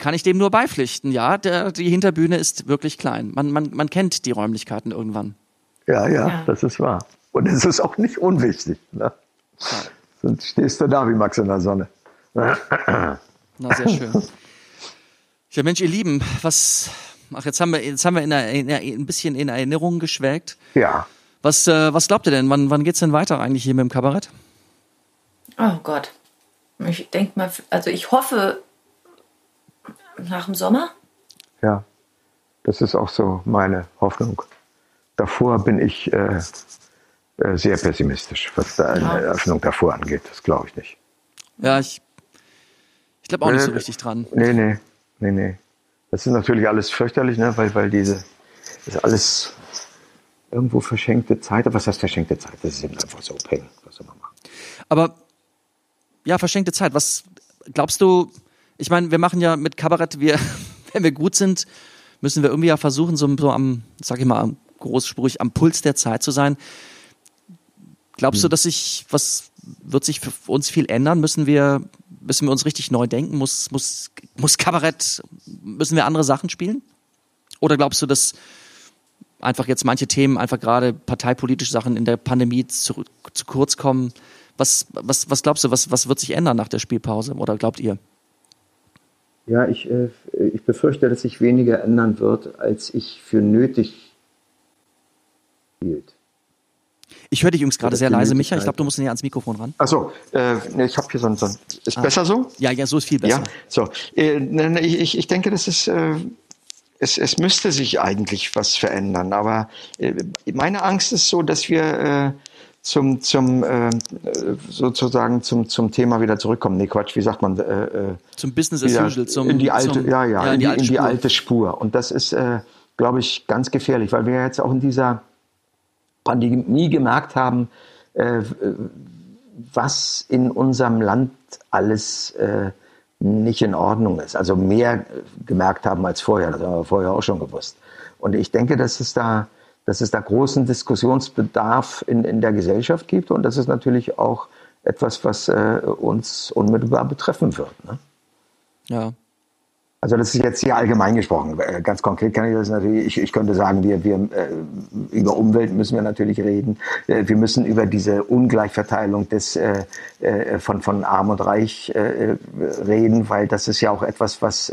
kann ich dem nur beipflichten. Ja, der, die Hinterbühne ist wirklich klein. Man, man, man kennt die Räumlichkeiten irgendwann. Ja, ja, Ja. das ist wahr. Und es ist auch nicht unwichtig. Ne? Sonst stehst du da wie Max in der Sonne. Na, sehr schön. Ja, Mensch, ihr Lieben, was, ach, jetzt haben wir, jetzt haben wir in der, in der, ein bisschen in Erinnerung geschwelgt. Ja. Was, äh, was glaubt ihr denn? Wann, wann geht's denn weiter eigentlich hier mit dem Kabarett? Oh Gott. Ich denke mal, also ich hoffe nach dem Sommer. Ja, das ist auch so meine Hoffnung. Davor bin ich äh, äh, sehr pessimistisch, was da eine Ja. Eröffnung davor angeht. Das glaube ich nicht. Ja, ich, ich glaube auch nicht so Äh, richtig dran. Nee, nee, nee, nee. Das ist natürlich alles fürchterlich, ne? weil, weil diese, das ist alles irgendwo verschenkte Zeit. Aber was heißt verschenkte Zeit? Das ist eben einfach so Peng. Was soll man machen? Aber ja, verschenkte Zeit. Was glaubst du? Ich meine, wir machen ja mit Kabarett, wir, (laughs) wenn wir gut sind, müssen wir irgendwie ja versuchen, so, so am, sag ich mal, großspurig am Puls der Zeit zu sein. Glaubst du, dass sich was wird sich für uns viel ändern? Müssen wir müssen wir uns richtig neu denken? Muss muss muss Kabarett müssen wir andere Sachen spielen? Oder glaubst du, dass einfach jetzt manche Themen einfach gerade parteipolitische Sachen in der Pandemie zu, zu kurz kommen? Was, was, was glaubst du, was, was wird sich ändern nach der Spielpause? Oder glaubt ihr? Ja, ich, äh, ich befürchte, dass sich weniger ändern wird, als ich für nötig hielt. Ich höre dich übrigens gerade sehr leise, Micha. Ich glaube, du musst näher ans Mikrofon ran. Achso, äh, ich habe hier so ein, so ein. Ist besser so? Ja, ja, so ist viel besser. Ja, so. Äh, ich, ich denke, das ist. Äh, es, es müsste sich eigentlich was verändern, aber äh, meine Angst ist so, dass wir äh, zum, zum äh, sozusagen zum, zum Thema wieder zurückkommen. Nee, Quatsch, wie sagt man? Äh, äh, Zum Business as usual, zum, in die alte, zum, ja, ja, in, die, in die Spur. alte Spur. Und das ist, äh, glaube ich, ganz gefährlich, weil wir ja jetzt auch in dieser Pandemie gemerkt haben, äh, was in unserem Land alles äh, nicht in Ordnung ist. Also mehr gemerkt haben als vorher. Das haben wir vorher auch schon gewusst. Und ich denke, dass es da, dass es da großen Diskussionsbedarf in, in der Gesellschaft gibt. Und das ist natürlich auch etwas, was äh, uns unmittelbar betreffen wird. Ne? Ja. Also das ist jetzt hier allgemein gesprochen. Äh, Ganz konkret kann ich das natürlich, ich, ich könnte sagen, wir, wir äh, über Umwelt müssen wir natürlich reden. Äh, wir müssen über diese Ungleichverteilung des, äh, von, von Arm und Reich reden, weil das ist ja auch etwas, was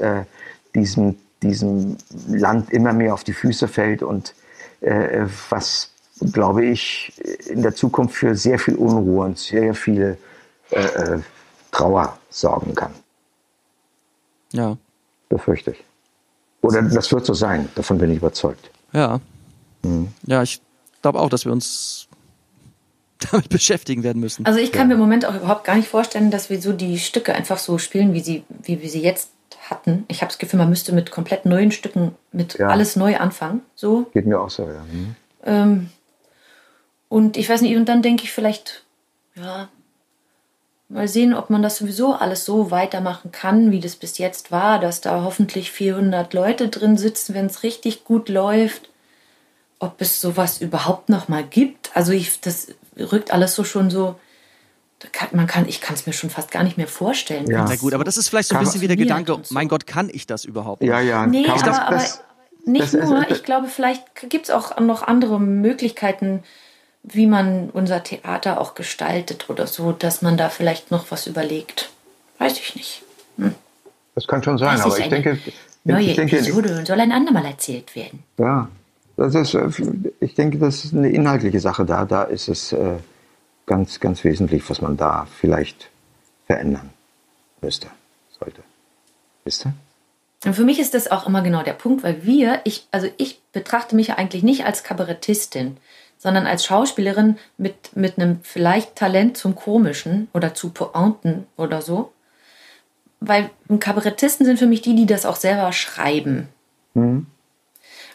diesem, diesem Land immer mehr auf die Füße fällt und was, glaube ich, in der Zukunft für sehr viel Unruhe und sehr viel äh, äh, Trauer sorgen kann Ja. befürchte ich. Oder das wird so sein, davon bin ich überzeugt. Ja. Mhm. Ja, ich glaube auch, dass wir uns damit (laughs) beschäftigen werden müssen. Also ich kann mir im Moment auch überhaupt gar nicht vorstellen, dass wir so die Stücke einfach so spielen, wie sie, wie wir sie jetzt hatten. Ich habe das Gefühl, man müsste mit komplett neuen Stücken, mit Ja. alles neu anfangen. So. Geht mir auch so, ja. Mhm. Ähm, und ich weiß nicht, und dann denke ich vielleicht, ja, mal sehen, ob man das sowieso alles so weitermachen kann, wie das bis jetzt war, dass da hoffentlich 400 Leute drin sitzen, wenn es richtig gut läuft. Ob es sowas überhaupt noch mal gibt. Also ich, das rückt alles so schon so. Kann, man kann, ich kann es mir schon fast gar nicht mehr vorstellen. Ja. Na gut, aber das ist vielleicht so ein bisschen wie der Gedanke, so. mein Gott, kann ich das überhaupt? Ja, ja. Nee, aber, aber das- nicht das- nur. das- Ich glaube, vielleicht gibt es auch noch andere Möglichkeiten, wie man unser Theater auch gestaltet oder so, dass man da vielleicht noch was überlegt. Weiß ich nicht. Das kann schon sein, Das aber ich denke, Neue ich denke, Episode soll ein andermal erzählt werden. ja, das ist, äh, ich denke, das ist eine inhaltliche Sache da. Da ist es äh, ganz, ganz wesentlich, was man da vielleicht verändern müsste, sollte. Wisst ihr? Und für mich ist das auch immer genau der Punkt, weil wir, ich, also ich betrachte mich ja eigentlich nicht als Kabarettistin, sondern als Schauspielerin mit, mit einem vielleicht Talent zum Komischen oder zu Pointen oder so. Weil Kabarettisten sind für mich die, die das auch selber schreiben.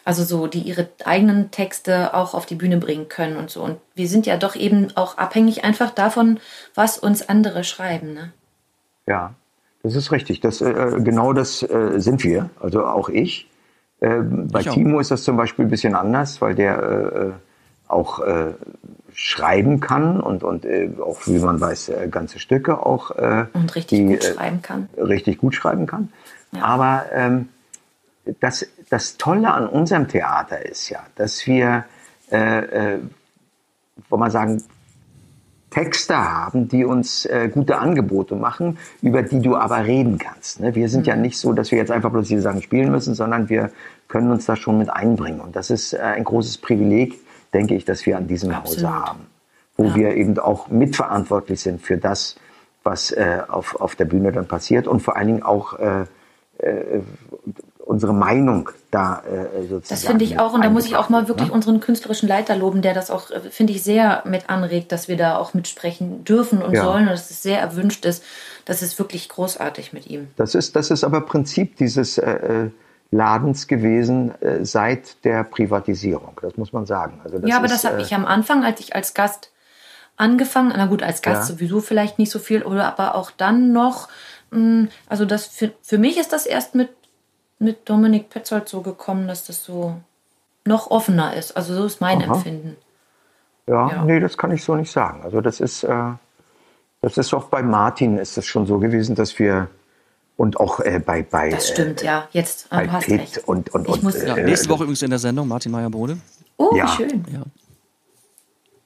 Also so, die ihre eigenen Texte auch auf die Bühne bringen können und so. Und wir sind ja doch eben auch abhängig einfach davon, was uns andere schreiben. Ne? Ja, das ist richtig. Das, äh, genau das äh, sind wir, also auch ich. Ähm, bei Ich auch. Timo ist das zum Beispiel ein bisschen anders, weil der äh, äh, auch äh, schreiben kann und, und äh, auch, wie man weiß, äh, ganze Stücke auch äh, Und richtig die, gut äh, schreiben kann. richtig gut schreiben kann. Ja. Aber ähm, das, das Tolle an unserem Theater ist ja, dass wir, äh, äh, wollen wir sagen, Texte haben, die uns äh, gute Angebote machen, über die du aber reden kannst. Ne? Wir sind Mhm. ja nicht so, dass wir jetzt einfach bloß diese Sachen spielen müssen, sondern wir können uns da schon mit einbringen. Und das ist äh, ein großes Privileg, denke ich, dass wir an diesem Absolut. Hause haben, wo Ja. wir eben auch mitverantwortlich sind für das, was äh, auf, auf der Bühne dann passiert und vor allen Dingen auch äh, äh, unsere Meinung da äh, sozusagen. Das finde ich auch, und da muss ich auch mal wirklich ne? unseren künstlerischen Leiter loben, der das auch, äh, finde ich, sehr mit anregt, dass wir da auch mitsprechen dürfen und Ja. sollen und dass es sehr erwünscht ist. Das ist wirklich großartig mit ihm. Das ist, das ist aber Prinzip dieses äh, äh, Ladens gewesen äh, seit der Privatisierung. Das muss man sagen. Also ja, aber ist, das habe äh, ich am Anfang, als ich als Gast angefangen, na gut, als Gast Ja. sowieso vielleicht nicht so viel, oder aber auch dann noch, mh, also das für, für mich ist das erst mit, mit Dominik Petzold so gekommen, dass das so noch offener ist. Also so ist mein Aha. Empfinden. Ja, Ja. nee, das kann ich so nicht sagen. Also das ist, äh, das ist auch bei Martin ist es schon so gewesen, dass wir und auch äh, bei bei Das äh, stimmt, ja. Jetzt äh, bei du hast Pitt recht. und und, Ich und muss- Ja, äh, nächste Woche übrigens in der Sendung Martin Meyer-Bode. Oh, Ja. schön. Ja.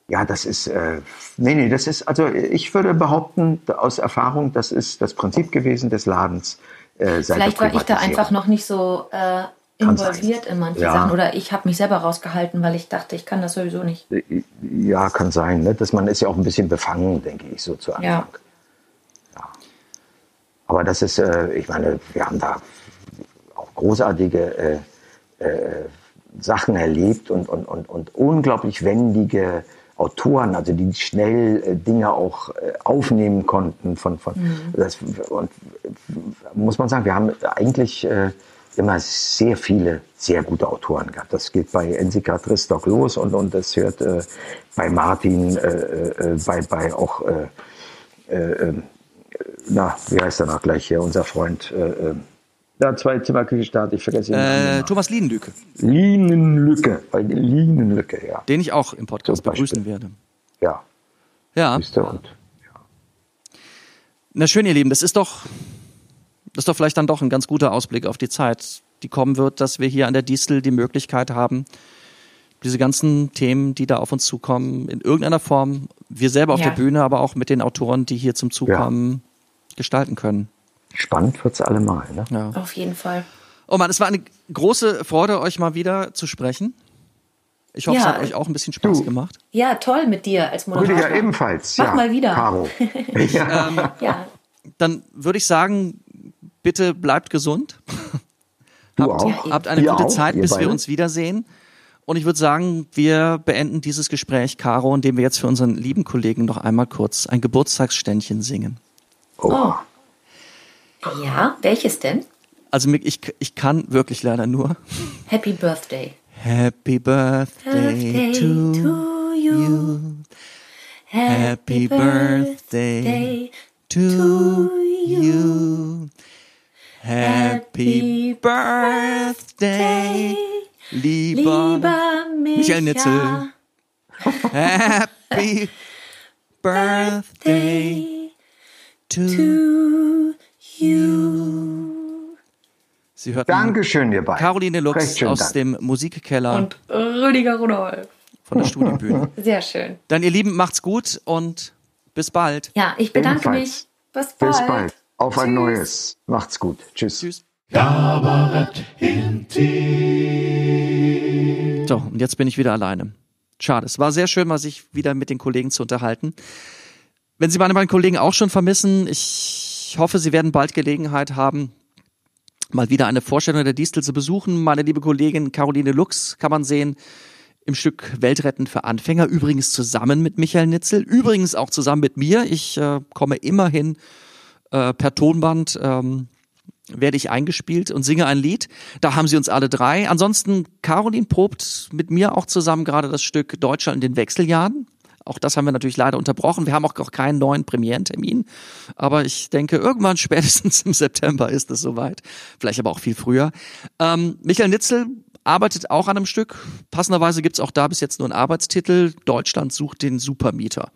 Ja, das ist, äh, nee, nee, das ist, also ich würde behaupten, aus Erfahrung, das ist das Prinzip gewesen des Ladens. Äh, Vielleicht war ich da einfach noch nicht so äh, involviert in manche Ja. Sachen. Oder ich habe mich selber rausgehalten, weil ich dachte, ich kann das sowieso nicht. Ja, kann sein. Ne? Dass man ist ja auch ein bisschen befangen, denke ich, so zu Anfang. Ja. Ja. Aber das ist, äh, ich meine, wir haben da auch großartige äh, äh, Sachen erlebt und, und, und, und unglaublich wendige Autoren, also die schnell äh, Dinge auch äh, aufnehmen konnten. Von, von, das, und muss man sagen, wir haben eigentlich äh, immer sehr viele sehr gute Autoren gehabt. Das geht bei Ensika Tristock los und, und das hört äh, bei Martin, äh, äh, bei, bei auch, äh, äh, na, wie heißt er noch gleich hier, unser Freund, äh, ja, zwei Zimmerküchenstart, ich vergesse ihn. Äh, Thomas Liedenlüke, Linenlücke, bei Linenlücke, ja. den ich auch im Podcast begrüßen werde. Ja, Ja, siehst du, und na schön, ihr Lieben, das ist doch, das ist doch vielleicht dann doch ein ganz guter Ausblick auf die Zeit, die kommen wird, dass wir hier an der Distel die Möglichkeit haben, diese ganzen Themen, die da auf uns zukommen, in irgendeiner Form, wir selber auf Ja. der Bühne, aber auch mit den Autoren, die hier zum Zug Ja. kommen, gestalten können. Spannend wird's allemal, ne? Ja. Auf jeden Fall. Oh man, es war eine große Freude, euch mal wieder zu sprechen. Ich hoffe, es Ja. hat euch auch ein bisschen Spaß Du. gemacht. Ja, toll mit dir als Moderator. Rüdiger ebenfalls. Mach ja. mal wieder. Caro. (laughs) ja. (laughs) Ja, Dann würde ich sagen, bitte bleibt gesund. (laughs) Du habt, auch. habt eine Ihr gute auch, Zeit, ihr bis wir beide. uns wiedersehen. Und ich würde sagen, wir beenden dieses Gespräch, Caro, indem wir jetzt für unseren lieben Kollegen noch einmal kurz ein Geburtstagsständchen singen. Oh. Ja. Welches denn? Also ich, ich kann wirklich leider nur Happy Birthday. Happy Birthday, Birthday to, to you. Happy birthday to you. Happy Birthday, lieber Lieber Michael Nitzel. Happy (laughs) Birthday to to you. Sie hörten Dankeschön, ihr beiden. Caroline Lux aus Dank. dem Musikkeller Und Rüdiger Rudolf. von der Studienbühne. (laughs) Sehr schön. Dann ihr Lieben, macht's gut und bis bald. Ja, ich bedanke Ebenfalls. mich. Bis bald. Bis bald. Auf ein Tschüss. neues. Macht's gut. Tschüss. Tschüss. So, und jetzt bin ich wieder alleine. Schade. Es war sehr schön, mal sich wieder mit den Kollegen zu unterhalten. Wenn Sie meine beiden Kollegen auch schon vermissen, ich hoffe, Sie werden bald Gelegenheit haben, mal wieder eine Vorstellung der Distel zu besuchen. Meine liebe Kollegin Caroline Lux kann man sehen im Stück Weltretten für Anfänger, übrigens zusammen mit Michael Nitzel, übrigens auch zusammen mit mir. Ich äh, komme immerhin äh, per Tonband ähm, werde ich eingespielt und singe ein Lied. Da haben sie uns alle drei. Ansonsten, Caroline probt mit mir auch zusammen gerade das Stück Deutschland in den Wechseljahren Auch das haben wir natürlich leider unterbrochen. Wir haben auch keinen neuen Premierentermin. Aber ich denke, irgendwann (laughs) spätestens im September ist es soweit. Vielleicht aber auch viel früher. Ähm, Michael Nitzel arbeitet auch an einem Stück. Passenderweise gibt's auch da bis jetzt nur einen Arbeitstitel. Deutschland sucht den Supermieter.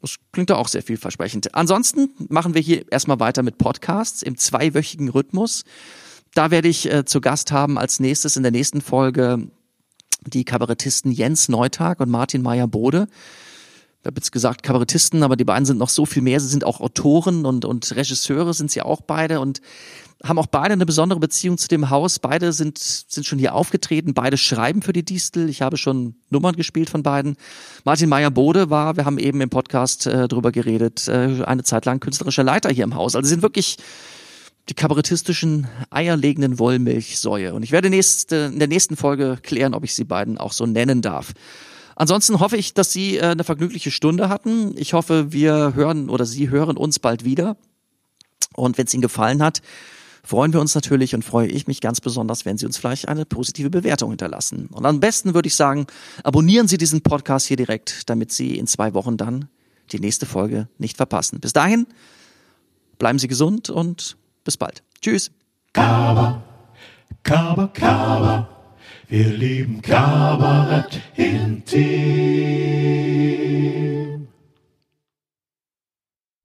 Das klingt doch auch sehr vielversprechend. Ansonsten machen wir hier erstmal weiter mit Podcasts im zweiwöchigen Rhythmus. Da werde ich äh, zu Gast haben als nächstes in der nächsten Folge die Kabarettisten Jens Neutag und Martin Meyer-Bode. Ich habe jetzt gesagt Kabarettisten, aber die beiden sind noch so viel mehr. Sie sind auch Autoren und, und Regisseure sind sie auch beide und haben auch beide eine besondere Beziehung zu dem Haus. Beide sind, sind schon hier aufgetreten, beide schreiben für die Distel. Ich habe schon Nummern gespielt von beiden. Martin Meyer-Bode war, wir haben eben im Podcast äh, drüber geredet, äh, eine Zeit lang künstlerischer Leiter hier im Haus. Also sie sind wirklich die kabarettistischen eierlegenden Wollmilchsäue. Und ich werde nächste, in der nächsten Folge klären, ob ich sie beiden auch so nennen darf. Ansonsten hoffe ich, dass Sie äh, eine vergnügliche Stunde hatten. Ich hoffe, wir hören oder Sie hören uns bald wieder. Und wenn es Ihnen gefallen hat, freuen wir uns natürlich und freue ich mich ganz besonders, wenn Sie uns vielleicht eine positive Bewertung hinterlassen. Und am besten würde ich sagen, abonnieren Sie diesen Podcast hier direkt, damit Sie in zwei Wochen dann die nächste Folge nicht verpassen. Bis dahin, bleiben Sie gesund und bis bald. Tschüss. Kaba, Kaba, Kaba. Wir lieben Kabarett intim.